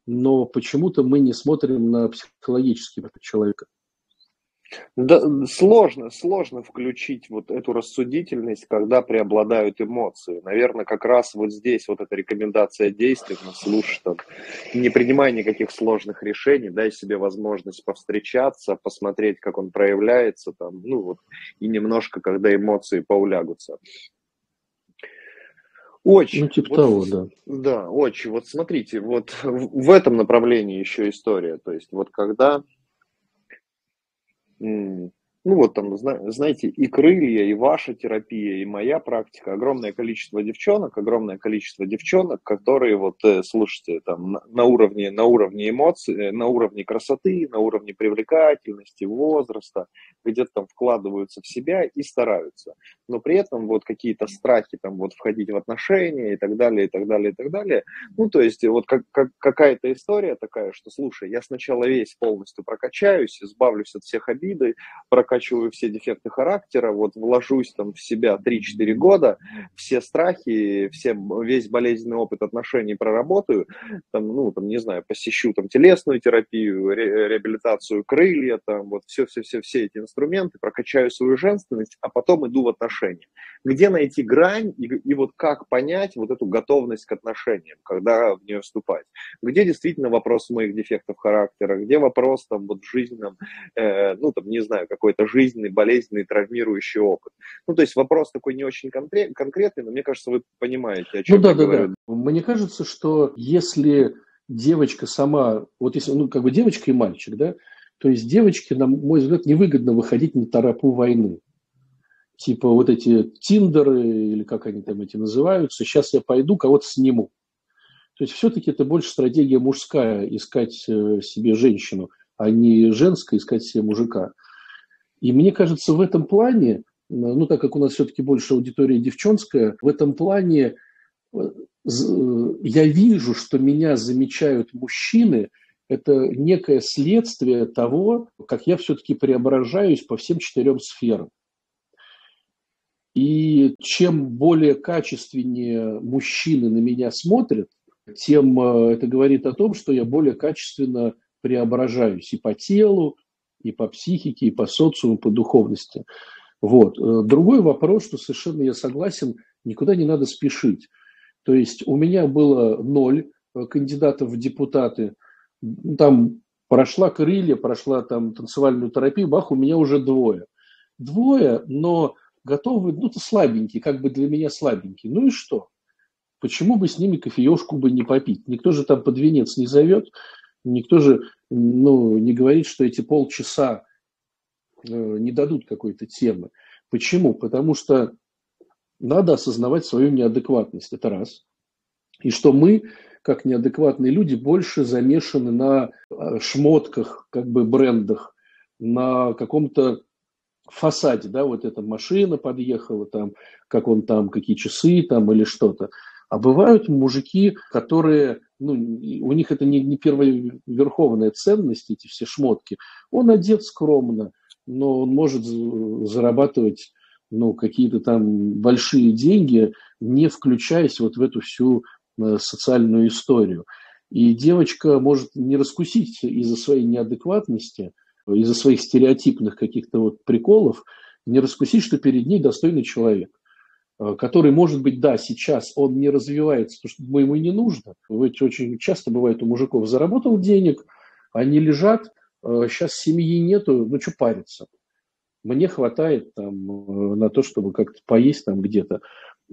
но почему-то мы не смотрим на психологический человека. Да, сложно, сложно включить вот эту рассудительность, когда преобладают эмоции. Наверное, как раз вот здесь вот эта рекомендация действительно слушай, там, не принимай никаких сложных решений, дай себе возможность повстречаться, посмотреть, как он проявляется, там, ну вот, и немножко, когда эмоции поулягутся. Очень. Ну, типа вот, того, да. Да, очень. Вот смотрите, вот в этом направлении еще история. То есть вот когда 嗯。Ну вот там, знаете, и крылья, и ваша терапия, и моя практика, огромное количество девчонок, огромное количество девчонок, которые вот, э, слушайте, там на уровне, на уровне эмоций, э, на уровне красоты, на уровне привлекательности, возраста, где-то там вкладываются в себя и стараются. Но при этом вот какие-то страхи там вот входить в отношения и так далее, и так далее, и так далее. Ну, то есть вот как, как, какая-то история такая, что, слушай, я сначала весь полностью прокачаюсь, избавлюсь от всех обиды, прокачиваю все дефекты характера, вот вложусь там в себя 3-4 года, все страхи, все, весь болезненный опыт отношений проработаю, там, ну, там, не знаю, посещу там телесную терапию, ре, реабилитацию крылья, там, вот все-все-все все эти инструменты, прокачаю свою женственность, а потом иду в отношения. Где найти грань и, и вот как понять вот эту готовность к отношениям, когда в нее вступать? Где действительно вопрос моих дефектов характера, где вопрос там вот в жизненном, э, ну, там, не знаю, какой-то какой-то жизненный, болезненный, травмирующий опыт. Ну, то есть вопрос такой не очень конкретный, но мне кажется, вы понимаете, о чем ну, да, я да, говорю. Да. Мне кажется, что если девочка сама, вот если, ну, как бы девочка и мальчик, да, то есть девочке, на мой взгляд, невыгодно выходить на тропу войны. Типа вот эти тиндеры, или как они там эти называются, сейчас я пойду, кого-то сниму. То есть все-таки это больше стратегия мужская, искать э, себе женщину, а не женская искать себе мужика. И мне кажется, в этом плане, ну так как у нас все-таки больше аудитория девчонская, в этом плане, э, я вижу, что меня замечают мужчины, это некое следствие того, как я все-таки преображаюсь по всем четырем сферам. И чем более качественнее мужчины на меня смотрят, тем э, это говорит о том, что я более качественно преображаюсь и по телу, и по психике, и по социуму, и по духовности. Вот. Э, другой вопрос, что совершенно я согласен, никуда не надо спешить. То есть у меня было ноль э, кандидатов в депутаты, там прошла крылья, прошла там танцевальную терапию, бах, у меня уже двое. Двое, но готовы, ну, то слабенькие, как бы для меня слабенькие. Ну и что? Почему бы с ними кофеешку бы не попить? Никто же там под венец не зовет, никто же ну, не говорит, что эти полчаса э, не дадут какой-то темы. Почему? Потому что надо осознавать свою неадекватность, это раз. И что мы, как неадекватные люди, больше замешаны на э, шмотках, как бы брендах, на каком-то фасаде, да, вот эта машина подъехала, там, как он там, какие часы там или что-то. А бывают мужики, которые, ну, у них это не, не первая верховная ценность, эти все шмотки. Он одет скромно, но он может зарабатывать ну, какие-то там большие деньги, не включаясь вот в эту всю э, социальную историю. И девочка может не раскусить из-за своей неадекватности, из-за своих стереотипных каких-то вот приколов, не раскусить, что перед ней достойный человек. Э, который, может быть, да, сейчас он не развивается, потому что ему не нужно. Ведь очень часто бывает у мужиков, заработал денег, они лежат, сейчас э, семьи нету, ну что париться. Мне хватает там э, на то, чтобы как-то поесть там где-то.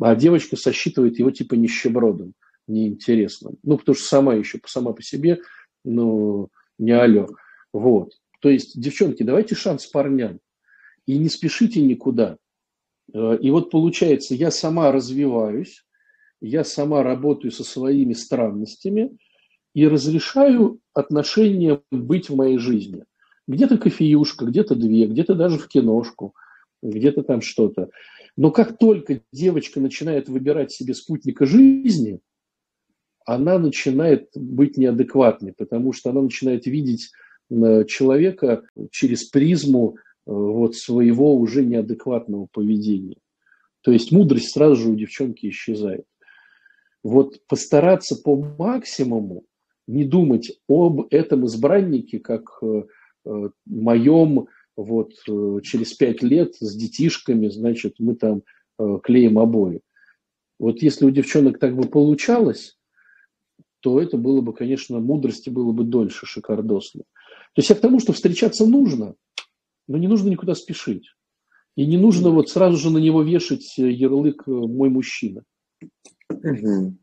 А девочка сосчитывает его типа нищебродом, неинтересным. Ну, потому что сама еще, сама по себе, ну, не алло. Вот. То есть, девчонки, давайте шанс парням. И не спешите никуда. Э, и вот получается, я сама развиваюсь, я сама работаю со своими странностями и разрешаю отношения быть в моей жизни. Где-то кофеюшка, где-то две, где-то даже в киношку, где-то там что-то. Но как только девочка начинает выбирать себе спутника жизни, она начинает быть неадекватной, потому что она начинает видеть э, человека через призму вот своего уже неадекватного поведения. То есть мудрость сразу же у девчонки исчезает. Вот постараться по максимуму не думать об этом избраннике, как э, э моем вот э, через пять лет с детишками, значит, мы там э, клеим обои. Вот если у девчонок так бы получалось, то это было бы, конечно, мудрости было бы дольше шикардосно. То есть я к тому, что встречаться нужно – но не нужно никуда спешить. И не нужно вот сразу же на него вешать ярлык э, «мой мужчина». Угу.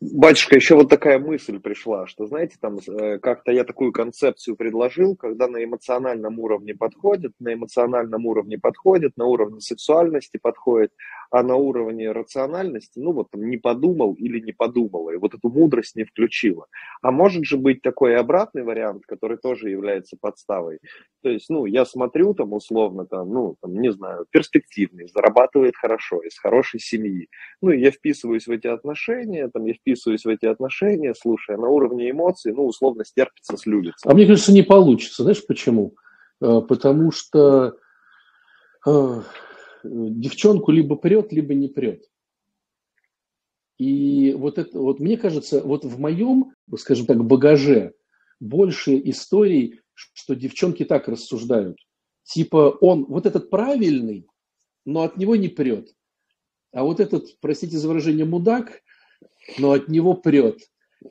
Батюшка, еще вот такая мысль пришла, что, знаете, там э, как-то я такую концепцию предложил, когда на эмоциональном уровне подходит, на эмоциональном уровне подходит, на уровне сексуальности подходит, а на уровне рациональности, ну вот там не подумал или не подумала, и вот эту мудрость не включила. А может же быть такой обратный вариант, который тоже является подставой. То есть, ну, я смотрю там условно, там, ну, там, не знаю, перспективный, зарабатывает хорошо, из хорошей семьи. Ну, и я вписываюсь в эти отношения, там, я вписываюсь в эти отношения, слушая, на уровне эмоций, ну, условно, стерпится, слюбится. А мне кажется, не получится. Знаешь почему? Э, потому что э, девчонку либо прет, либо не прет. И вот это, вот мне кажется, вот в моем, скажем так, багаже больше историй, что девчонки так рассуждают. Типа он, вот этот правильный, но от него не прет. А вот этот, простите за выражение, мудак, но от него прет.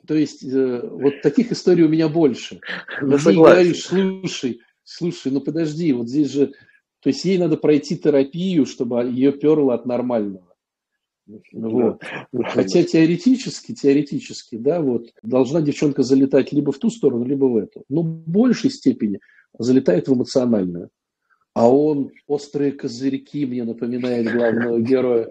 То есть э, вот таких историй у меня больше. Ну, Ты говоришь, слушай, слушай, ну подожди, вот здесь же то есть ей надо пройти терапию, чтобы ее перло от нормального. Вот. Хотя теоретически, теоретически, да, вот, должна девчонка залетать либо в ту сторону, либо в эту. Но в большей степени залетает в эмоциональную. А он острые козырьки мне напоминает главного героя.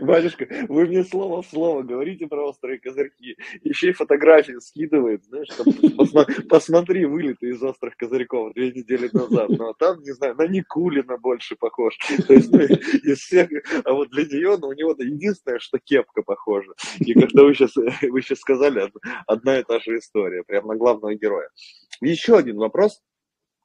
Батюшка, вы мне слово в слово говорите про острые козырьки. Еще и фотографии скидывает, знаешь, там, посмотри, вылеты из острых козырьков две недели назад. Ну, а там, не знаю, на Никулина больше похож. То есть, ну, из всех, а вот для нее, ну, у него единственное, что кепка похожа. И когда вы сейчас, вы сейчас сказали, одна и та же история, прям на главного героя. Еще один вопрос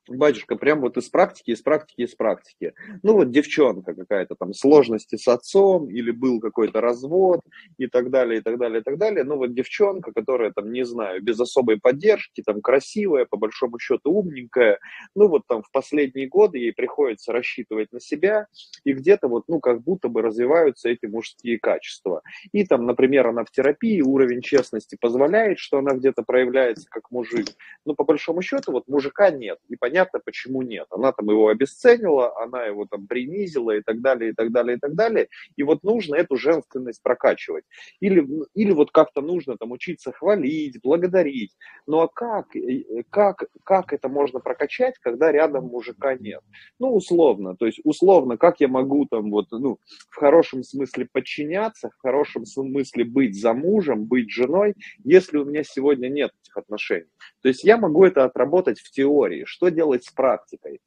батюшка, прям вот из практики, из практики, из практики. Ну вот девчонка какая-то там, сложности с отцом, или был какой-то развод, и так далее, и так далее, и так далее. Ну вот девчонка, которая там, не знаю, без особой поддержки, там красивая, по большому счету умненькая, ну вот там в последние годы ей приходится рассчитывать на себя, и где-то вот, ну как будто бы развиваются эти мужские качества. И там, например, она в терапии, уровень честности позволяет, что она где-то проявляется как мужик, но по большому счету вот мужика нет, и понятно, понятно, почему нет. Она там его обесценила, она его там принизила и так далее, и так далее, и так далее. И вот нужно эту женственность прокачивать. Или, или вот как-то нужно там учиться хвалить, благодарить. Ну а как, э, как, как это можно прокачать, когда рядом мужика нет? Ну, условно, то есть условно, как я могу там вот, ну, в хорошем смысле подчиняться, в хорошем смысле быть замужем, быть женой, если у меня сегодня нет этих отношений. То есть я могу это отработать в теории. Что делать делать с практикой?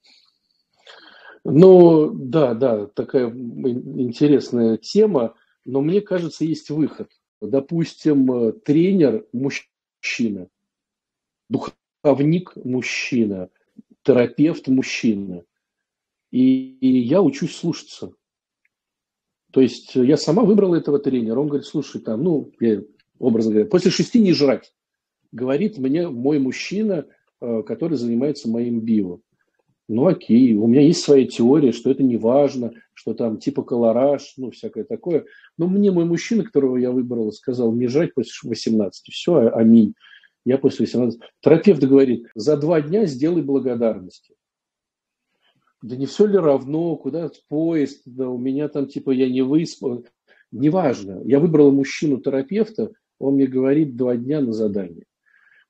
Ну, да, да, такая интересная тема, но мне кажется, есть выход. Допустим, э, тренер мужчина, духовник мужчина, терапевт мужчина. И, и я учусь слушаться. То есть я сама выбрала этого тренера. Он говорит, слушай, там, ну, я, образно говоря, после шести не жрать. Говорит мне мой мужчина, Э, который занимается моим био. Ну окей, у меня есть своя теория, что это не важно, что там типа колораж, ну всякое такое. Но мне мой мужчина, которого я выбрал, сказал, не жрать после 18. Все, а, аминь. Я после 18. Терапевт говорит, за два дня сделай благодарности. Да не все ли равно, куда поезд, да у меня там типа я не выспал. Неважно. Я выбрал мужчину-терапевта, он мне говорит два дня на задание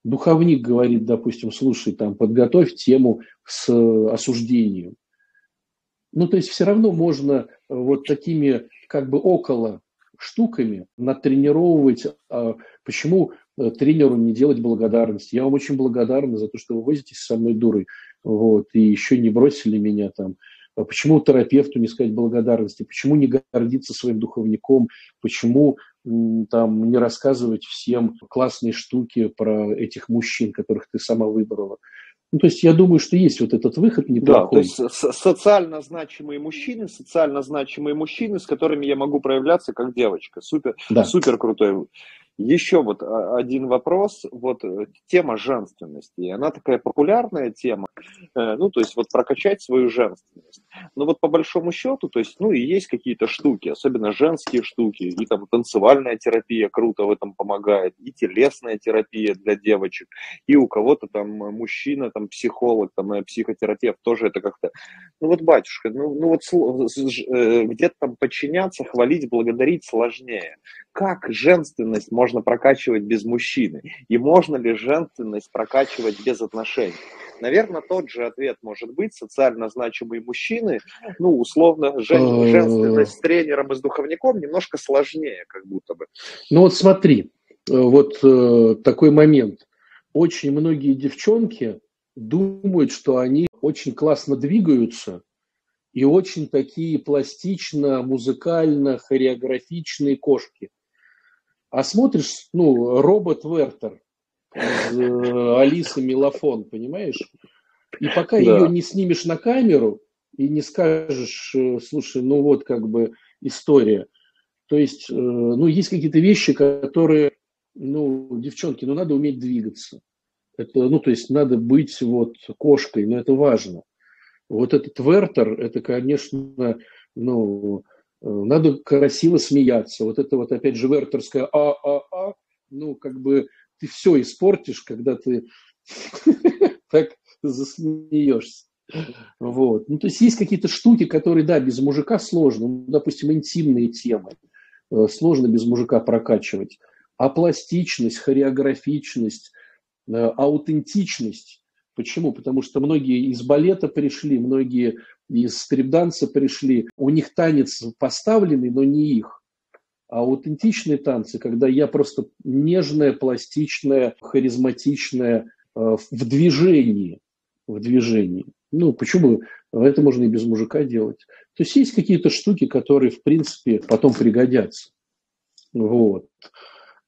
духовник говорит, допустим, слушай, там, подготовь тему с э, осуждением. Ну, то есть все равно можно э, вот такими как бы около штуками натренировывать, а почему э, тренеру не делать благодарность. Я вам очень благодарна за то, что вы возитесь со мной дурой, вот, и еще не бросили меня там. А почему терапевту не сказать благодарности? Почему не гордиться своим духовником? Почему там не рассказывать всем классные штуки про этих мужчин, которых ты сама выбрала. Ну, то есть я думаю, что есть вот этот выход неплохой. Да, то есть социально значимые мужчины, социально значимые мужчины, с которыми я могу проявляться как девочка. Супер, да. супер крутой еще вот а, один вопрос, вот э, тема женственности, она такая популярная тема, э, ну, то есть вот прокачать свою женственность. Но вот по большому счету, то есть, ну, и есть какие-то штуки, особенно женские штуки, и там танцевальная терапия круто в этом помогает, и телесная терапия для девочек, и у кого-то там мужчина, там психолог, там э, психотерапевт тоже это как-то, ну вот батюшка, ну, ну вот где-то там подчиняться, хвалить, благодарить сложнее. Как женственность можно прокачивать без мужчины? И можно ли женственность прокачивать без отношений? Наверное, тот же ответ может быть социально значимые мужчины, ну, условно, жен, женственность с тренером и с духовником немножко сложнее, как будто бы. Ну вот смотри, э, вот э, такой момент. Очень многие девчонки думают, что они очень классно двигаются и очень такие пластично, музыкально, хореографичные кошки – а смотришь, ну, робот Вертер из э, Алисы Мелофон, понимаешь? И пока да. ее не снимешь на камеру и не скажешь, э, слушай, ну вот как бы история. То есть, э, ну, есть какие-то вещи, которые, ну, девчонки, ну, надо уметь двигаться. Это, ну, то есть, надо быть вот кошкой, но это важно. Вот этот Вертер, это, конечно, ну, надо красиво смеяться. Вот это вот опять же вертерское а-а-а, ну, как бы ты все испортишь, когда ты так засмеешься. Вот. Ну, то есть есть какие-то штуки, которые, да, без мужика сложно. Ну, допустим, интимные темы э, сложно без мужика прокачивать. А пластичность, хореографичность, э, аутентичность. Почему? Потому что многие из балета пришли, многие из стрип-данса пришли, у них танец поставленный, но не их. А аутентичные танцы, когда я просто нежная, пластичная, харизматичная э, в движении, в движении. Ну, почему это можно и без мужика делать? То есть есть какие-то штуки, которые, в принципе, потом пригодятся. Вот.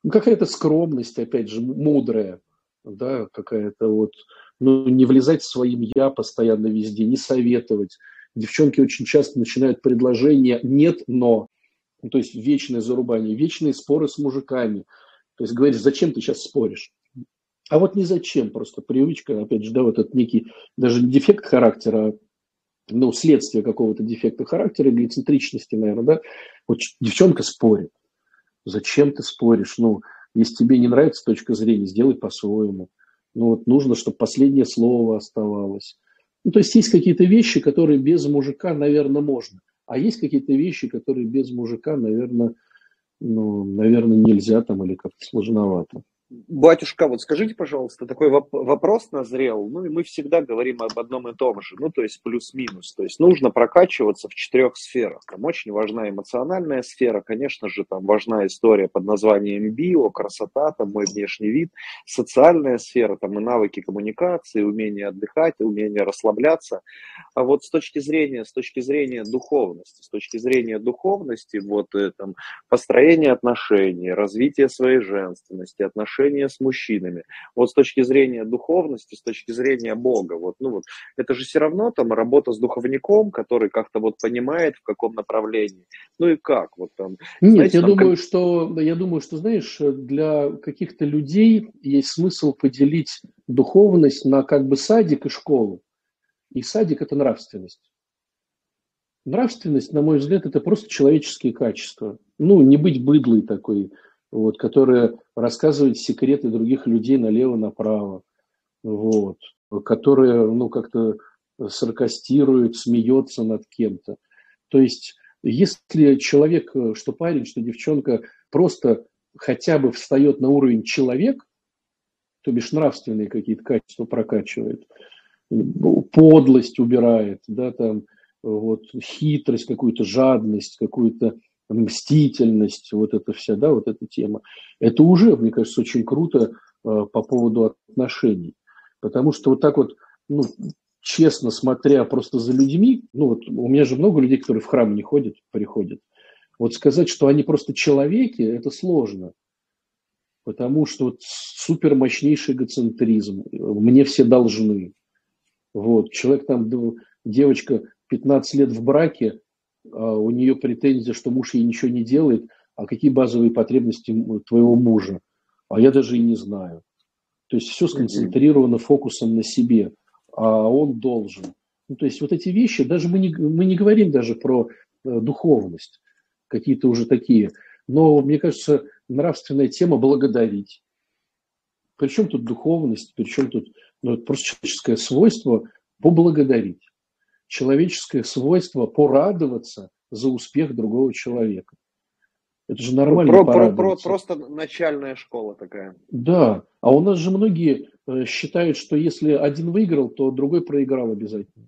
Ну, какая-то скромность, опять же, мудрая, да, какая-то вот, ну, не влезать своим «я» постоянно везде, не советовать. Девчонки очень часто начинают предложения «нет, но». Ну, то есть вечное зарубание, вечные споры с мужиками. То есть говоришь, зачем ты сейчас споришь? А вот не зачем, просто привычка, опять же, да, вот этот некий, даже не дефект характера, а ну, следствие какого-то дефекта характера, эгоцентричности, наверное, да. Вот девчонка спорит. Зачем ты споришь? Ну, если тебе не нравится точка зрения, сделай по-своему. Ну, вот нужно, чтобы последнее слово оставалось. Ну, то есть есть какие-то вещи, которые без мужика, наверное, можно. А есть какие-то вещи, которые без мужика, наверное, ну, наверное, нельзя там или как-то сложновато. Батюшка, вот скажите, пожалуйста, такой вопрос назрел. Ну, и мы всегда говорим об одном и том же, ну, то есть плюс-минус. То есть нужно прокачиваться в четырех сферах. Там очень важна эмоциональная сфера, конечно же, там важна история под названием био, красота, там мой внешний вид, социальная сфера, там и навыки коммуникации, умение отдыхать, умение расслабляться. А вот с точки зрения, с точки зрения духовности, с точки зрения духовности, вот э, там построение отношений, развитие своей женственности, отношения отношения с мужчинами. Вот с точки зрения духовности, с точки зрения Бога, вот, ну вот, это же все равно там работа с духовником, который как-то вот понимает, в каком направлении. Ну и как? Вот там, Нет, знаете, я там, думаю, как... что, я думаю, что, знаешь, для каких-то людей есть смысл поделить духовность на как бы садик и школу. И садик – это нравственность. Нравственность, на мой взгляд, это просто человеческие качества. Ну, не быть быдлой такой, вот, которая рассказывает секреты других людей налево-направо, вот, которая, ну, как-то саркастирует, смеется над кем-то. То есть, если человек, что парень, что девчонка, просто хотя бы встает на уровень человек, то бишь нравственные какие-то качества прокачивает, подлость убирает, да, там, вот, хитрость какую-то, жадность какую-то, мстительность, вот эта вся, да, вот эта тема, это уже, мне кажется, очень круто э, по поводу отношений. Потому что вот так вот, ну, честно смотря просто за людьми, ну вот у меня же много людей, которые в храм не ходят, приходят. Вот сказать, что они просто человеки, это сложно. Потому что вот супер мощнейший эгоцентризм. Мне все должны. Вот, человек там, девочка 15 лет в браке, у нее претензия, что муж ей ничего не делает, а какие базовые потребности твоего мужа? А я даже и не знаю. То есть все сконцентрировано фокусом на себе, а он должен. Ну, то есть вот эти вещи, даже мы не, мы не говорим даже про э, духовность, какие-то уже такие. Но мне кажется, нравственная тема благодарить. Причем тут духовность, причем тут ну, просто человеческое свойство поблагодарить человеческое свойство порадоваться за успех другого человека. Это же нормально. Про, про, про, просто начальная школа такая. Да. А у нас же многие э, считают, что если один выиграл, то другой проиграл обязательно.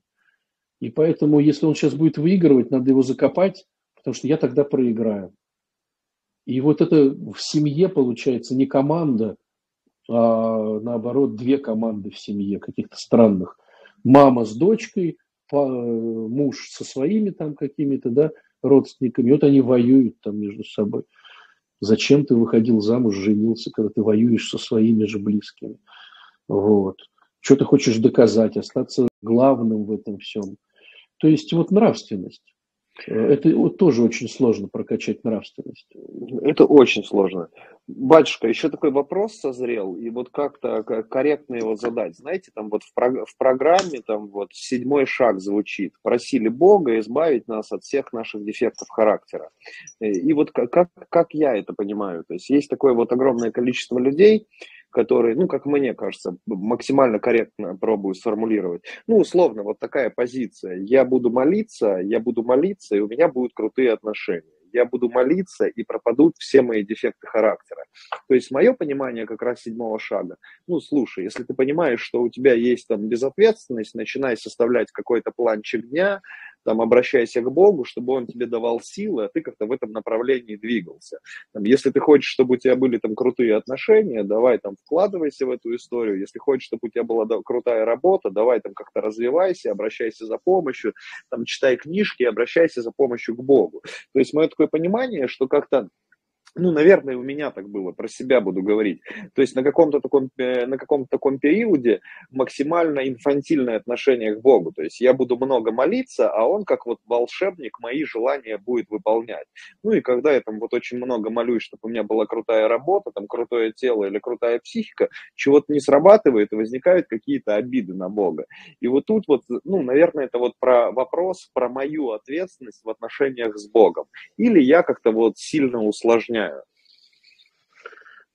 И поэтому, если он сейчас будет выигрывать, надо его закопать, потому что я тогда проиграю. И вот это в семье получается не команда, а наоборот две команды в семье, каких-то странных. Мама с дочкой, муж со своими там какими-то, да, родственниками, вот они воюют там между собой. Зачем ты выходил замуж, женился, когда ты воюешь со своими же близкими? Вот. Что ты хочешь доказать, остаться главным в этом всем? То есть вот нравственность. Это тоже очень сложно прокачать нравственность. Это очень сложно. Батюшка, еще такой вопрос созрел, и вот как-то корректно его задать. Знаете, там вот в, прог- в программе там вот седьмой шаг звучит. Просили Бога избавить нас от всех наших дефектов характера. Э, и вот как, как я это понимаю? То есть есть такое вот огромное количество людей, который, ну, как мне кажется, максимально корректно пробую сформулировать. Ну, условно, вот такая позиция. Я буду молиться, я буду молиться, и у меня будут крутые отношения. я буду молиться, и пропадут все мои дефекты характера. То есть мое понимание как раз седьмого шага. Ну, слушай, если ты понимаешь, что у тебя есть там безответственность, начинай составлять какой-то планчик дня, там, обращайся к Богу, чтобы Он тебе давал силы, а ты как-то в этом направлении двигался. Там, если ты хочешь, чтобы у тебя были там крутые отношения, давай там вкладывайся в эту историю. Если хочешь, чтобы у тебя была да, крутая работа, давай там как-то развивайся, обращайся за помощью, там, читай книжки, обращайся за помощью к Богу. То есть мое такое понимание, что как-то ну, наверное, у меня так было, про себя буду говорить. То есть на каком-то таком, э, на каком-то таком периоде максимально инфантильное отношение к Богу. То есть я буду много молиться, а он как вот волшебник мои желания будет выполнять. Ну и когда я там вот очень много молюсь, чтобы у меня была крутая работа, там крутое тело или крутая психика, чего-то не срабатывает и возникают какие-то обиды на Бога. И вот тут вот, ну, наверное, это вот про вопрос, про мою ответственность в отношениях с Богом. Или я как-то вот сильно усложняю объясняю.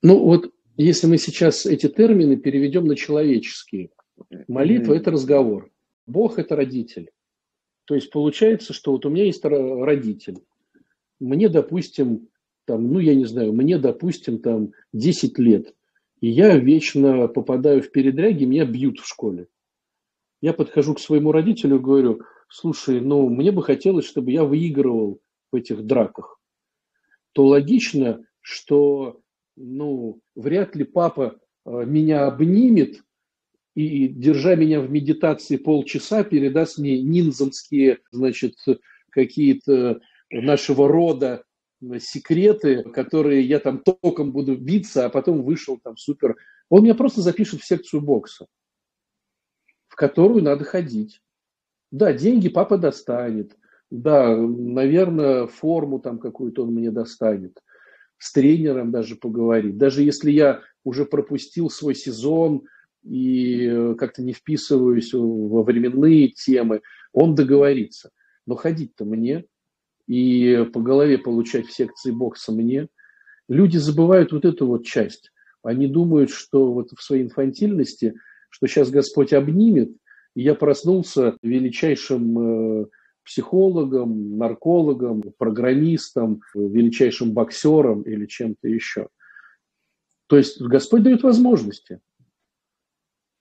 Ну вот, если мы сейчас эти термины переведем на человеческие. Молитва mm-hmm. – это разговор. Бог – это родитель. То есть получается, что вот у меня есть родитель. Мне, допустим, там, ну, я не знаю, мне, допустим, там 10 лет. И я вечно попадаю в передряги, меня бьют в школе. Я подхожу к своему родителю и говорю, слушай, ну, мне бы хотелось, чтобы я выигрывал в этих драках то логично, что ну, вряд ли папа э, меня обнимет и, держа меня в медитации полчаса, передаст мне ниндзанские, значит, какие-то нашего рода секреты, которые я там током буду биться, а потом вышел там супер. Он меня просто запишет в секцию бокса, в которую надо ходить. Да, деньги папа достанет, да, наверное, форму там какую-то он мне достанет. С тренером даже поговорить. Даже если я уже пропустил свой сезон и э, как-то не вписываюсь во временные темы, он договорится. Но ходить-то мне и по голове получать в секции бокса мне. Люди забывают вот эту вот часть. Они думают, что вот в своей инфантильности, что сейчас Господь обнимет, и я проснулся величайшим э, психологом, наркологом, программистом, величайшим боксером или чем-то еще. То есть Господь дает возможности.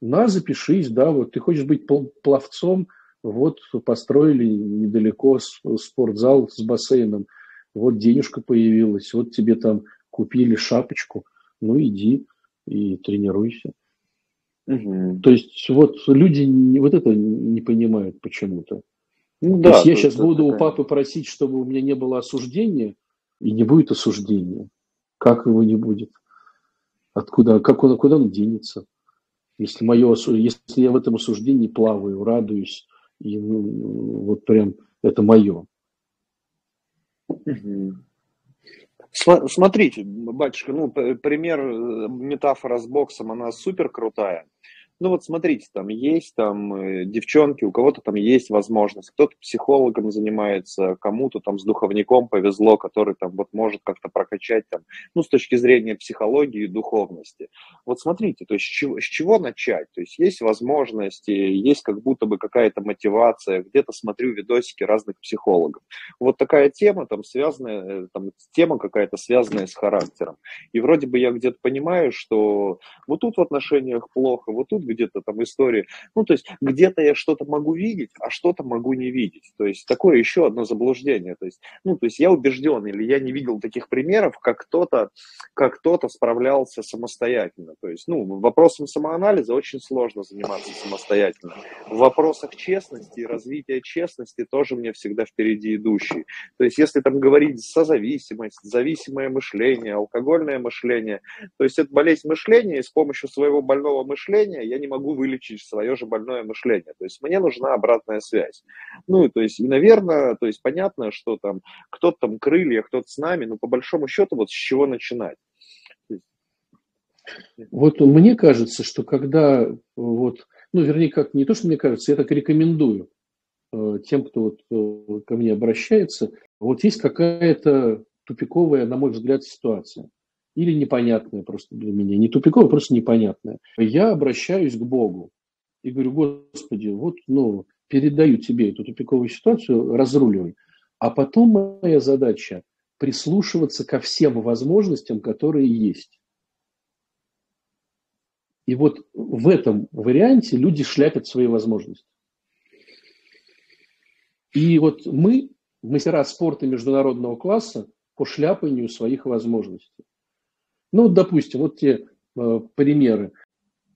На, запишись, да, вот ты хочешь быть пловцом, вот построили недалеко спортзал с бассейном, вот денежка появилась, вот тебе там купили шапочку, ну иди и тренируйся. Угу. То есть вот люди вот это не понимают почему-то. Ну, да, То есть я сейчас буду такая... у папы просить, чтобы у меня не было осуждения, и не будет осуждения. Как его не будет? Откуда, как он, куда он денется? Если, мое, если я в этом осуждении плаваю, радуюсь, и ну, вот прям это мое. Смотрите, батюшка, ну, пример, э, метафора с боксом, она супер крутая. Ну вот смотрите, там есть там э, девчонки, у кого-то там есть возможность, кто-то психологом занимается, кому-то там с духовником повезло, который там вот может как-то прокачать там, ну с точки зрения психологии и духовности. Вот смотрите, то есть с чего, с чего начать? То есть есть возможности, есть как будто бы какая-то мотивация, где-то смотрю видосики разных психологов. Вот такая тема там связанная, э, там тема какая-то связанная с характером. И вроде бы я где-то понимаю, что вот тут в отношениях плохо, вот тут где-то там истории. Ну, то есть где-то я что-то могу видеть, а что-то могу не видеть. То есть такое еще одно заблуждение. То есть, ну, то есть я убежден или я не видел таких примеров, как кто-то как кто-то справлялся самостоятельно. То есть, ну, вопросом самоанализа очень сложно заниматься самостоятельно. В вопросах честности и развития честности тоже мне всегда впереди идущий. То есть, если там говорить созависимость, зависимое мышление, алкогольное мышление, то есть это болезнь мышления, и с помощью своего больного мышления я не могу вылечить свое же больное мышление. То есть мне нужна обратная связь. Ну, то есть, и, наверное, то есть понятно, что там кто-то там крылья, кто-то с нами, но по большому счету вот с чего начинать? Вот мне кажется, что когда вот, ну, вернее, как не то, что мне кажется, я так рекомендую э, тем, кто вот э, ко мне обращается, вот есть какая-то тупиковая, на мой взгляд, ситуация или непонятное просто для меня. Не тупиковое, просто непонятное. Я обращаюсь к Богу и говорю, Господи, вот, ну, передаю тебе эту тупиковую ситуацию, разруливай. А потом моя задача прислушиваться ко всем возможностям, которые есть. И вот в этом варианте люди шляпят свои возможности. И вот мы, мастера спорта международного класса, по шляпанию своих возможностей. Ну, допустим, вот те э, примеры.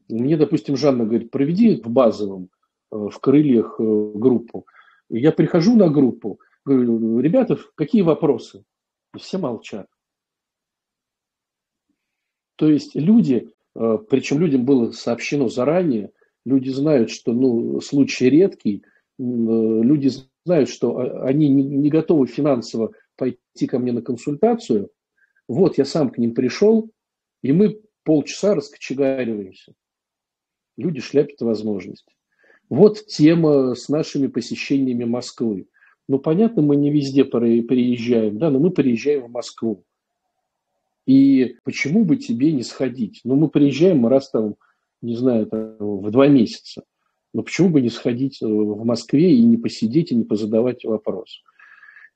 Мне, допустим, Жанна говорит, проведи в базовом, э, в крыльях э, группу. Я прихожу на группу, говорю, ребята, какие вопросы? И все молчат. То есть люди, э, причем людям было сообщено заранее, люди знают, что ну, случай редкий, э, люди знают, что они не готовы финансово пойти ко мне на консультацию. Вот я сам к ним пришел, и мы полчаса раскочегариваемся. Люди шляпят возможность. Вот тема с нашими посещениями Москвы. Ну, понятно, мы не везде приезжаем, да, но мы приезжаем в Москву. И почему бы тебе не сходить? Ну, мы приезжаем раз там, не знаю, там, в два месяца. Но почему бы не сходить э, в Москве и не посидеть, и не позадавать вопрос?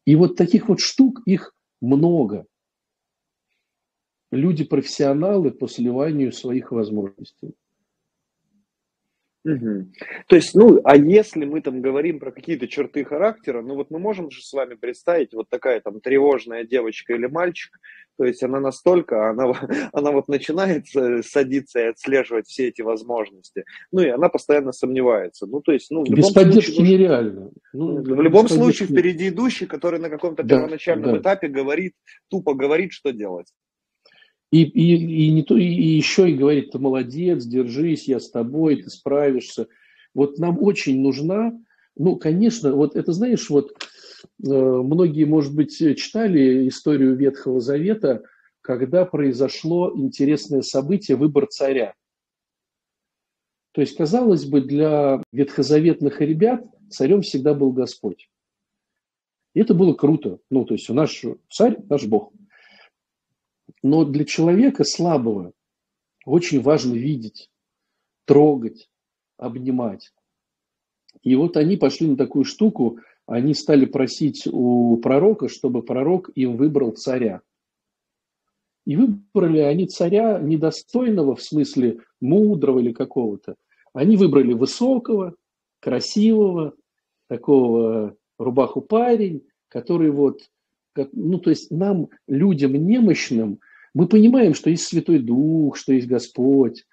И вот таких вот штук, их много. Люди профессионалы по сливанию своих возможностей. Угу. То есть, ну, а если мы там говорим про какие-то черты характера, ну вот мы можем же с вами представить вот такая там тревожная девочка или мальчик, то есть она настолько, она, она вот начинает садиться и отслеживать все эти возможности, ну и она постоянно сомневается. Ну, то есть, ну, без поддержки случае, нереально. Ну, в любом случае впереди идущий, который на каком-то да, первоначальном да. этапе говорит, тупо говорит, что делать. И, и, и, не то, и еще и говорит, ты молодец, держись, я с тобой, ты справишься. Вот нам очень нужна, ну, конечно, вот это, знаешь, вот э, многие, может быть, читали историю Ветхого Завета, когда произошло интересное событие, выбор царя. То есть, казалось бы, для ветхозаветных ребят царем всегда был Господь. И это было круто. Ну, то есть, наш царь, наш Бог – но для человека слабого очень важно видеть, трогать, обнимать. И вот они пошли на такую штуку, они стали просить у пророка, чтобы пророк им выбрал царя. И выбрали они царя недостойного, в смысле мудрого или какого-то. Они выбрали высокого, красивого, такого рубаху парень, который вот, ну то есть нам, людям немощным, мы понимаем, что есть Святой Дух, что есть Господь,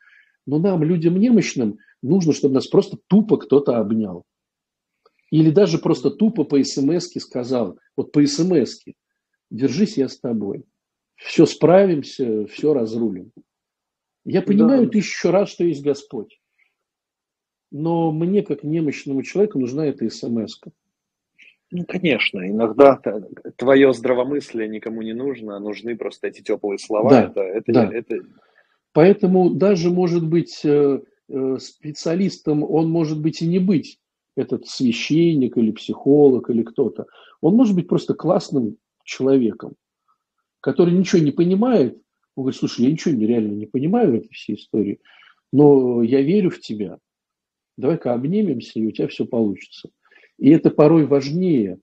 но нам, людям немощным, нужно, чтобы нас просто тупо кто-то обнял. Или даже просто тупо по смс сказал, вот по смс держись, я с тобой. Все справимся, все разрулим. Я понимаю да. тысячу раз, что есть Господь. Но мне, как немощному человеку, нужна эта смс -ка. Ну, конечно, иногда твое здравомыслие никому не нужно, нужны просто эти теплые слова. Да, это, это, да. это... Поэтому даже, может быть, э, э, специалистом он может быть и не быть, этот священник или психолог или кто-то. Он может быть просто классным человеком, который ничего не понимает. Он говорит, слушай, я ничего реально не понимаю в этой всей истории, но я верю в тебя. Давай-ка обнимемся, и у тебя все получится. И это порой важнее,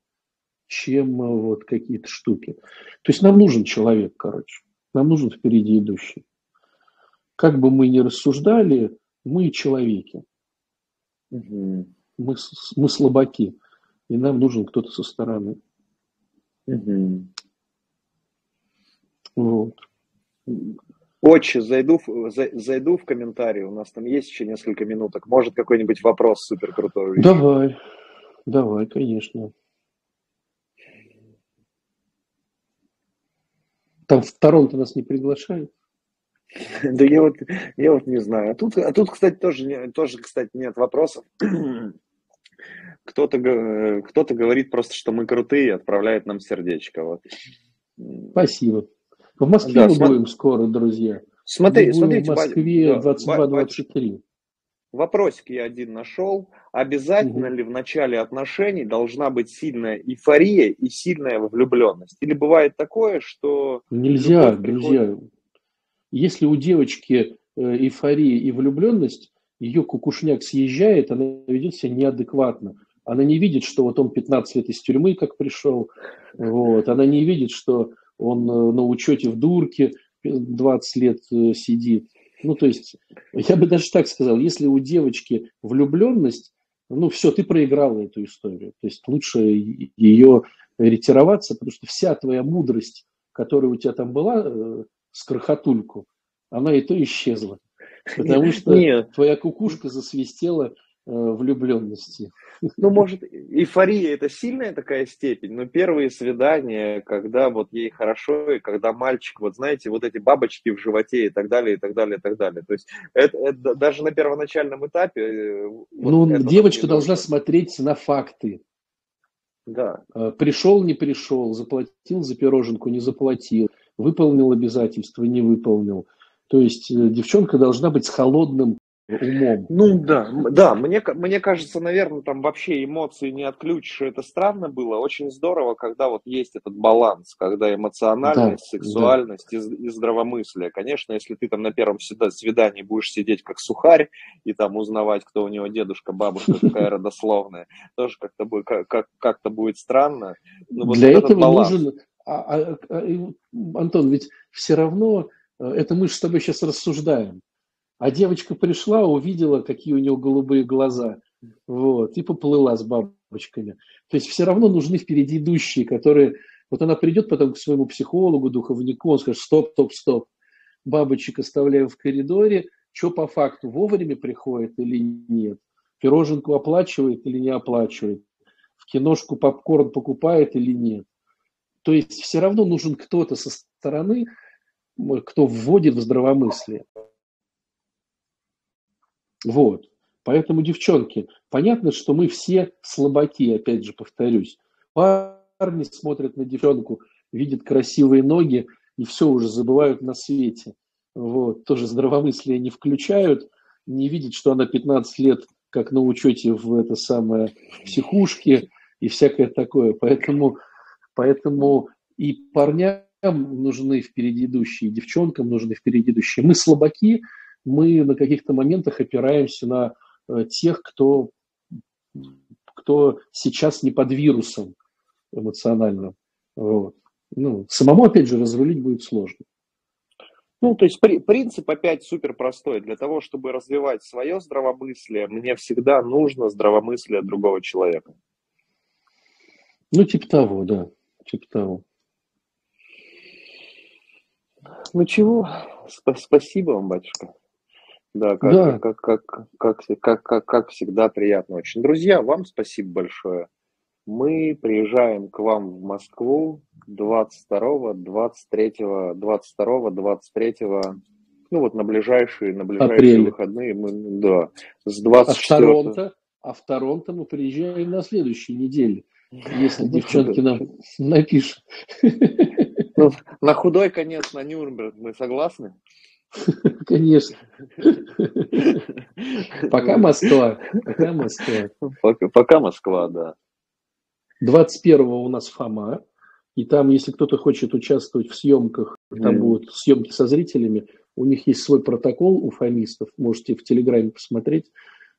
чем э, вот какие-то штуки. То есть нам нужен человек, короче. Нам нужен впереди идущий. Как бы мы ни рассуждали, мы человеки. Угу. Мы, мы слабаки. И нам нужен кто-то со стороны. Угу. Вот. Очень зайду, зайду в комментарии, у нас там есть еще несколько минуток. Может, какой-нибудь вопрос супер крутой? Давай. Давай, конечно. Там в Торонто нас не приглашают? Да я вот, я вот не знаю. А тут, а тут кстати, тоже, тоже, кстати, нет вопросов. Кто-то, кто-то говорит просто, что мы крутые, и отправляет нам сердечко. Вот. Спасибо. В Москве да, мы см... будем скоро, друзья. Смотри, мы смотрите, в Москве 22-23. Вопросик я один нашел. Обязательно угу. ли в начале отношений должна быть сильная эйфория и сильная влюбленность? Или бывает такое, что... Нельзя, нельзя. Если у девочки э, эйфория и влюбленность, ее кукушняк съезжает, она ведет себя неадекватно. Она не видит, что вот он 15 лет из тюрьмы как пришел. Вот. Она не видит, что он на учете в дурке 20 лет сидит. Ну, то есть, я бы даже так сказал, если у девочки влюбленность, ну, все, ты проиграла эту историю. То есть, лучше ее ретироваться, потому что вся твоя мудрость, которая у тебя там была, э, с крохотульку, она и то исчезла. Потому что Нет. твоя кукушка засвистела влюбленности. Ну, может, эйфория это сильная такая степень, но первые свидания, когда вот ей хорошо, и когда мальчик, вот знаете, вот эти бабочки в животе и так далее, и так далее, и так далее. То есть это, это даже на первоначальном этапе... Э, вот ну, девочка должна смотреть на факты. Да. Э, пришел, не пришел, заплатил за пироженку, не заплатил, выполнил обязательства, не выполнил. То есть девчонка должна быть с холодным умом. Ну да, да, мне, мне кажется, наверное, там вообще эмоции не отключишь, это странно было. Очень здорово, когда вот есть этот баланс, когда эмоциональность, да, сексуальность да. И, и здравомыслие. Конечно, если ты там на первом свидании будешь сидеть как сухарь и там узнавать, кто у него дедушка, бабушка, какая родословная, тоже как-то будет, как, как-то будет странно. Но вот Для этого баланс. нужен... А, а, а, Антон, ведь все равно, э, это мы с тобой сейчас рассуждаем. А девочка пришла, увидела, какие у него голубые глаза, вот, и поплыла с бабочками. То есть все равно нужны впереди идущие, которые... Вот она придет потом к своему психологу, духовнику, он скажет, стоп, стоп, стоп. Бабочек оставляем в коридоре, что по факту, вовремя приходит или нет? Пироженку оплачивает или не оплачивает? В киношку попкорн покупает или нет? То есть все равно нужен кто-то со стороны, кто вводит в здравомыслие. Вот. Поэтому, девчонки, понятно, что мы все слабаки, опять же повторюсь. Парни смотрят на девчонку, видят красивые ноги и все уже забывают на свете. Вот. Тоже здравомыслие не включают, не видят, что она 15 лет как на учете в это самое психушке и всякое такое. Поэтому, поэтому и парням нужны впереди идущие, и девчонкам нужны впереди идущие. Мы слабаки, мы на каких-то моментах опираемся на э, тех, кто, кто сейчас не под вирусом эмоциональным. Вот. Ну, самому, опять же, разрулить будет сложно. Ну, то есть при, принцип опять супер простой. Для того, чтобы развивать свое здравомыслие, мне всегда нужно здравомыслие другого человека. Ну, типа того, да. Типа того. Ну чего, Сп- спасибо вам, батюшка. Да, как, да. Как, как, как, как, как, как всегда приятно очень. Друзья, вам спасибо большое. Мы приезжаем к вам в Москву 22, 23, 22, 23, ну вот на ближайшие, на ближайшие Апрель. выходные мы, да, с 24. А в Торонто, а в Торонто мы приезжаем на следующей неделе, если девчонки нам напишут. Ну, на худой конец на Нюрнберг мы согласны? Конечно. Пока Москва. Пока Москва. Пока, пока Москва, да. 21-го у нас Фома. И там, если кто-то хочет участвовать в съемках, там mm. будут съемки со зрителями, у них есть свой протокол у фомистов, можете в Телеграме посмотреть.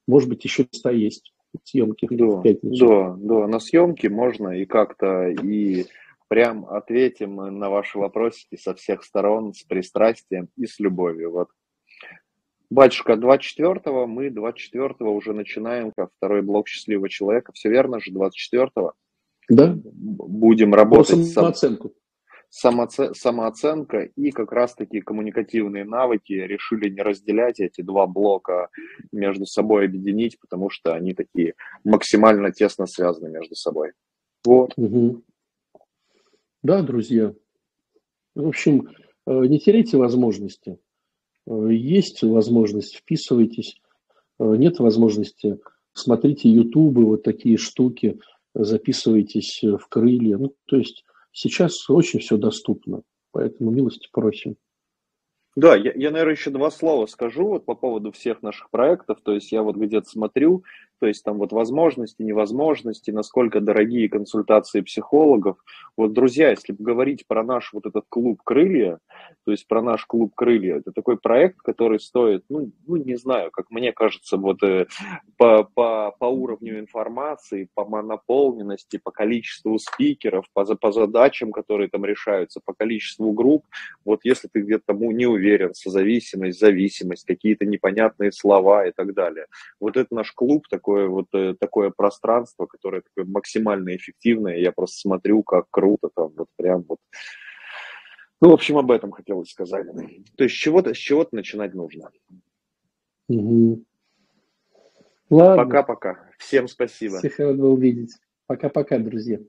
Может быть, еще места есть съемки да, в пятницу. Да, да, на съемки можно и как-то и прям ответим на ваши вопросики со всех сторон, с пристрастием и с любовью. Вот. Батюшка, 24-го, мы 24-го уже начинаем как второй блок счастливого человека. Все верно же, 24-го? Да. Будем работать. Про самооценку. Самооце... Самооценка и как раз-таки коммуникативные навыки решили не разделять эти два блока между собой, объединить, потому что они такие максимально тесно связаны между собой. Вот. Угу. Да, друзья. В общем, э, не теряйте возможности. Э, есть возможность, вписывайтесь. Э, нет возможности, смотрите ютубы, вот такие штуки, записывайтесь в крылья. Ну, то есть сейчас очень все доступно, поэтому милости просим. Да, я, я, наверное, еще два слова скажу вот по поводу всех наших проектов. То есть я вот где-то смотрю, то есть там вот возможности, невозможности, насколько дорогие консультации психологов. Вот, друзья, если говорить про наш вот этот клуб «Крылья», то есть про наш клуб «Крылья», это такой проект, который стоит, ну, ну не знаю, как мне кажется, вот э, по, по, по уровню информации, по наполненности, по количеству спикеров, по, по задачам, которые там решаются, по количеству групп, вот если ты где-то тому не уверен, созависимость, зависимость, какие-то непонятные слова и так далее. Вот это наш клуб, такое вот э, такое пространство, которое такое максимально эффективное. Я просто смотрю, как круто там, вот прям вот. Ну, в общем, об этом хотелось сказать. То есть с чего-то, с чего-то начинать нужно. Угу. Ладно. Пока-пока. Всем спасибо. Всех рад был видеть. Пока-пока, друзья.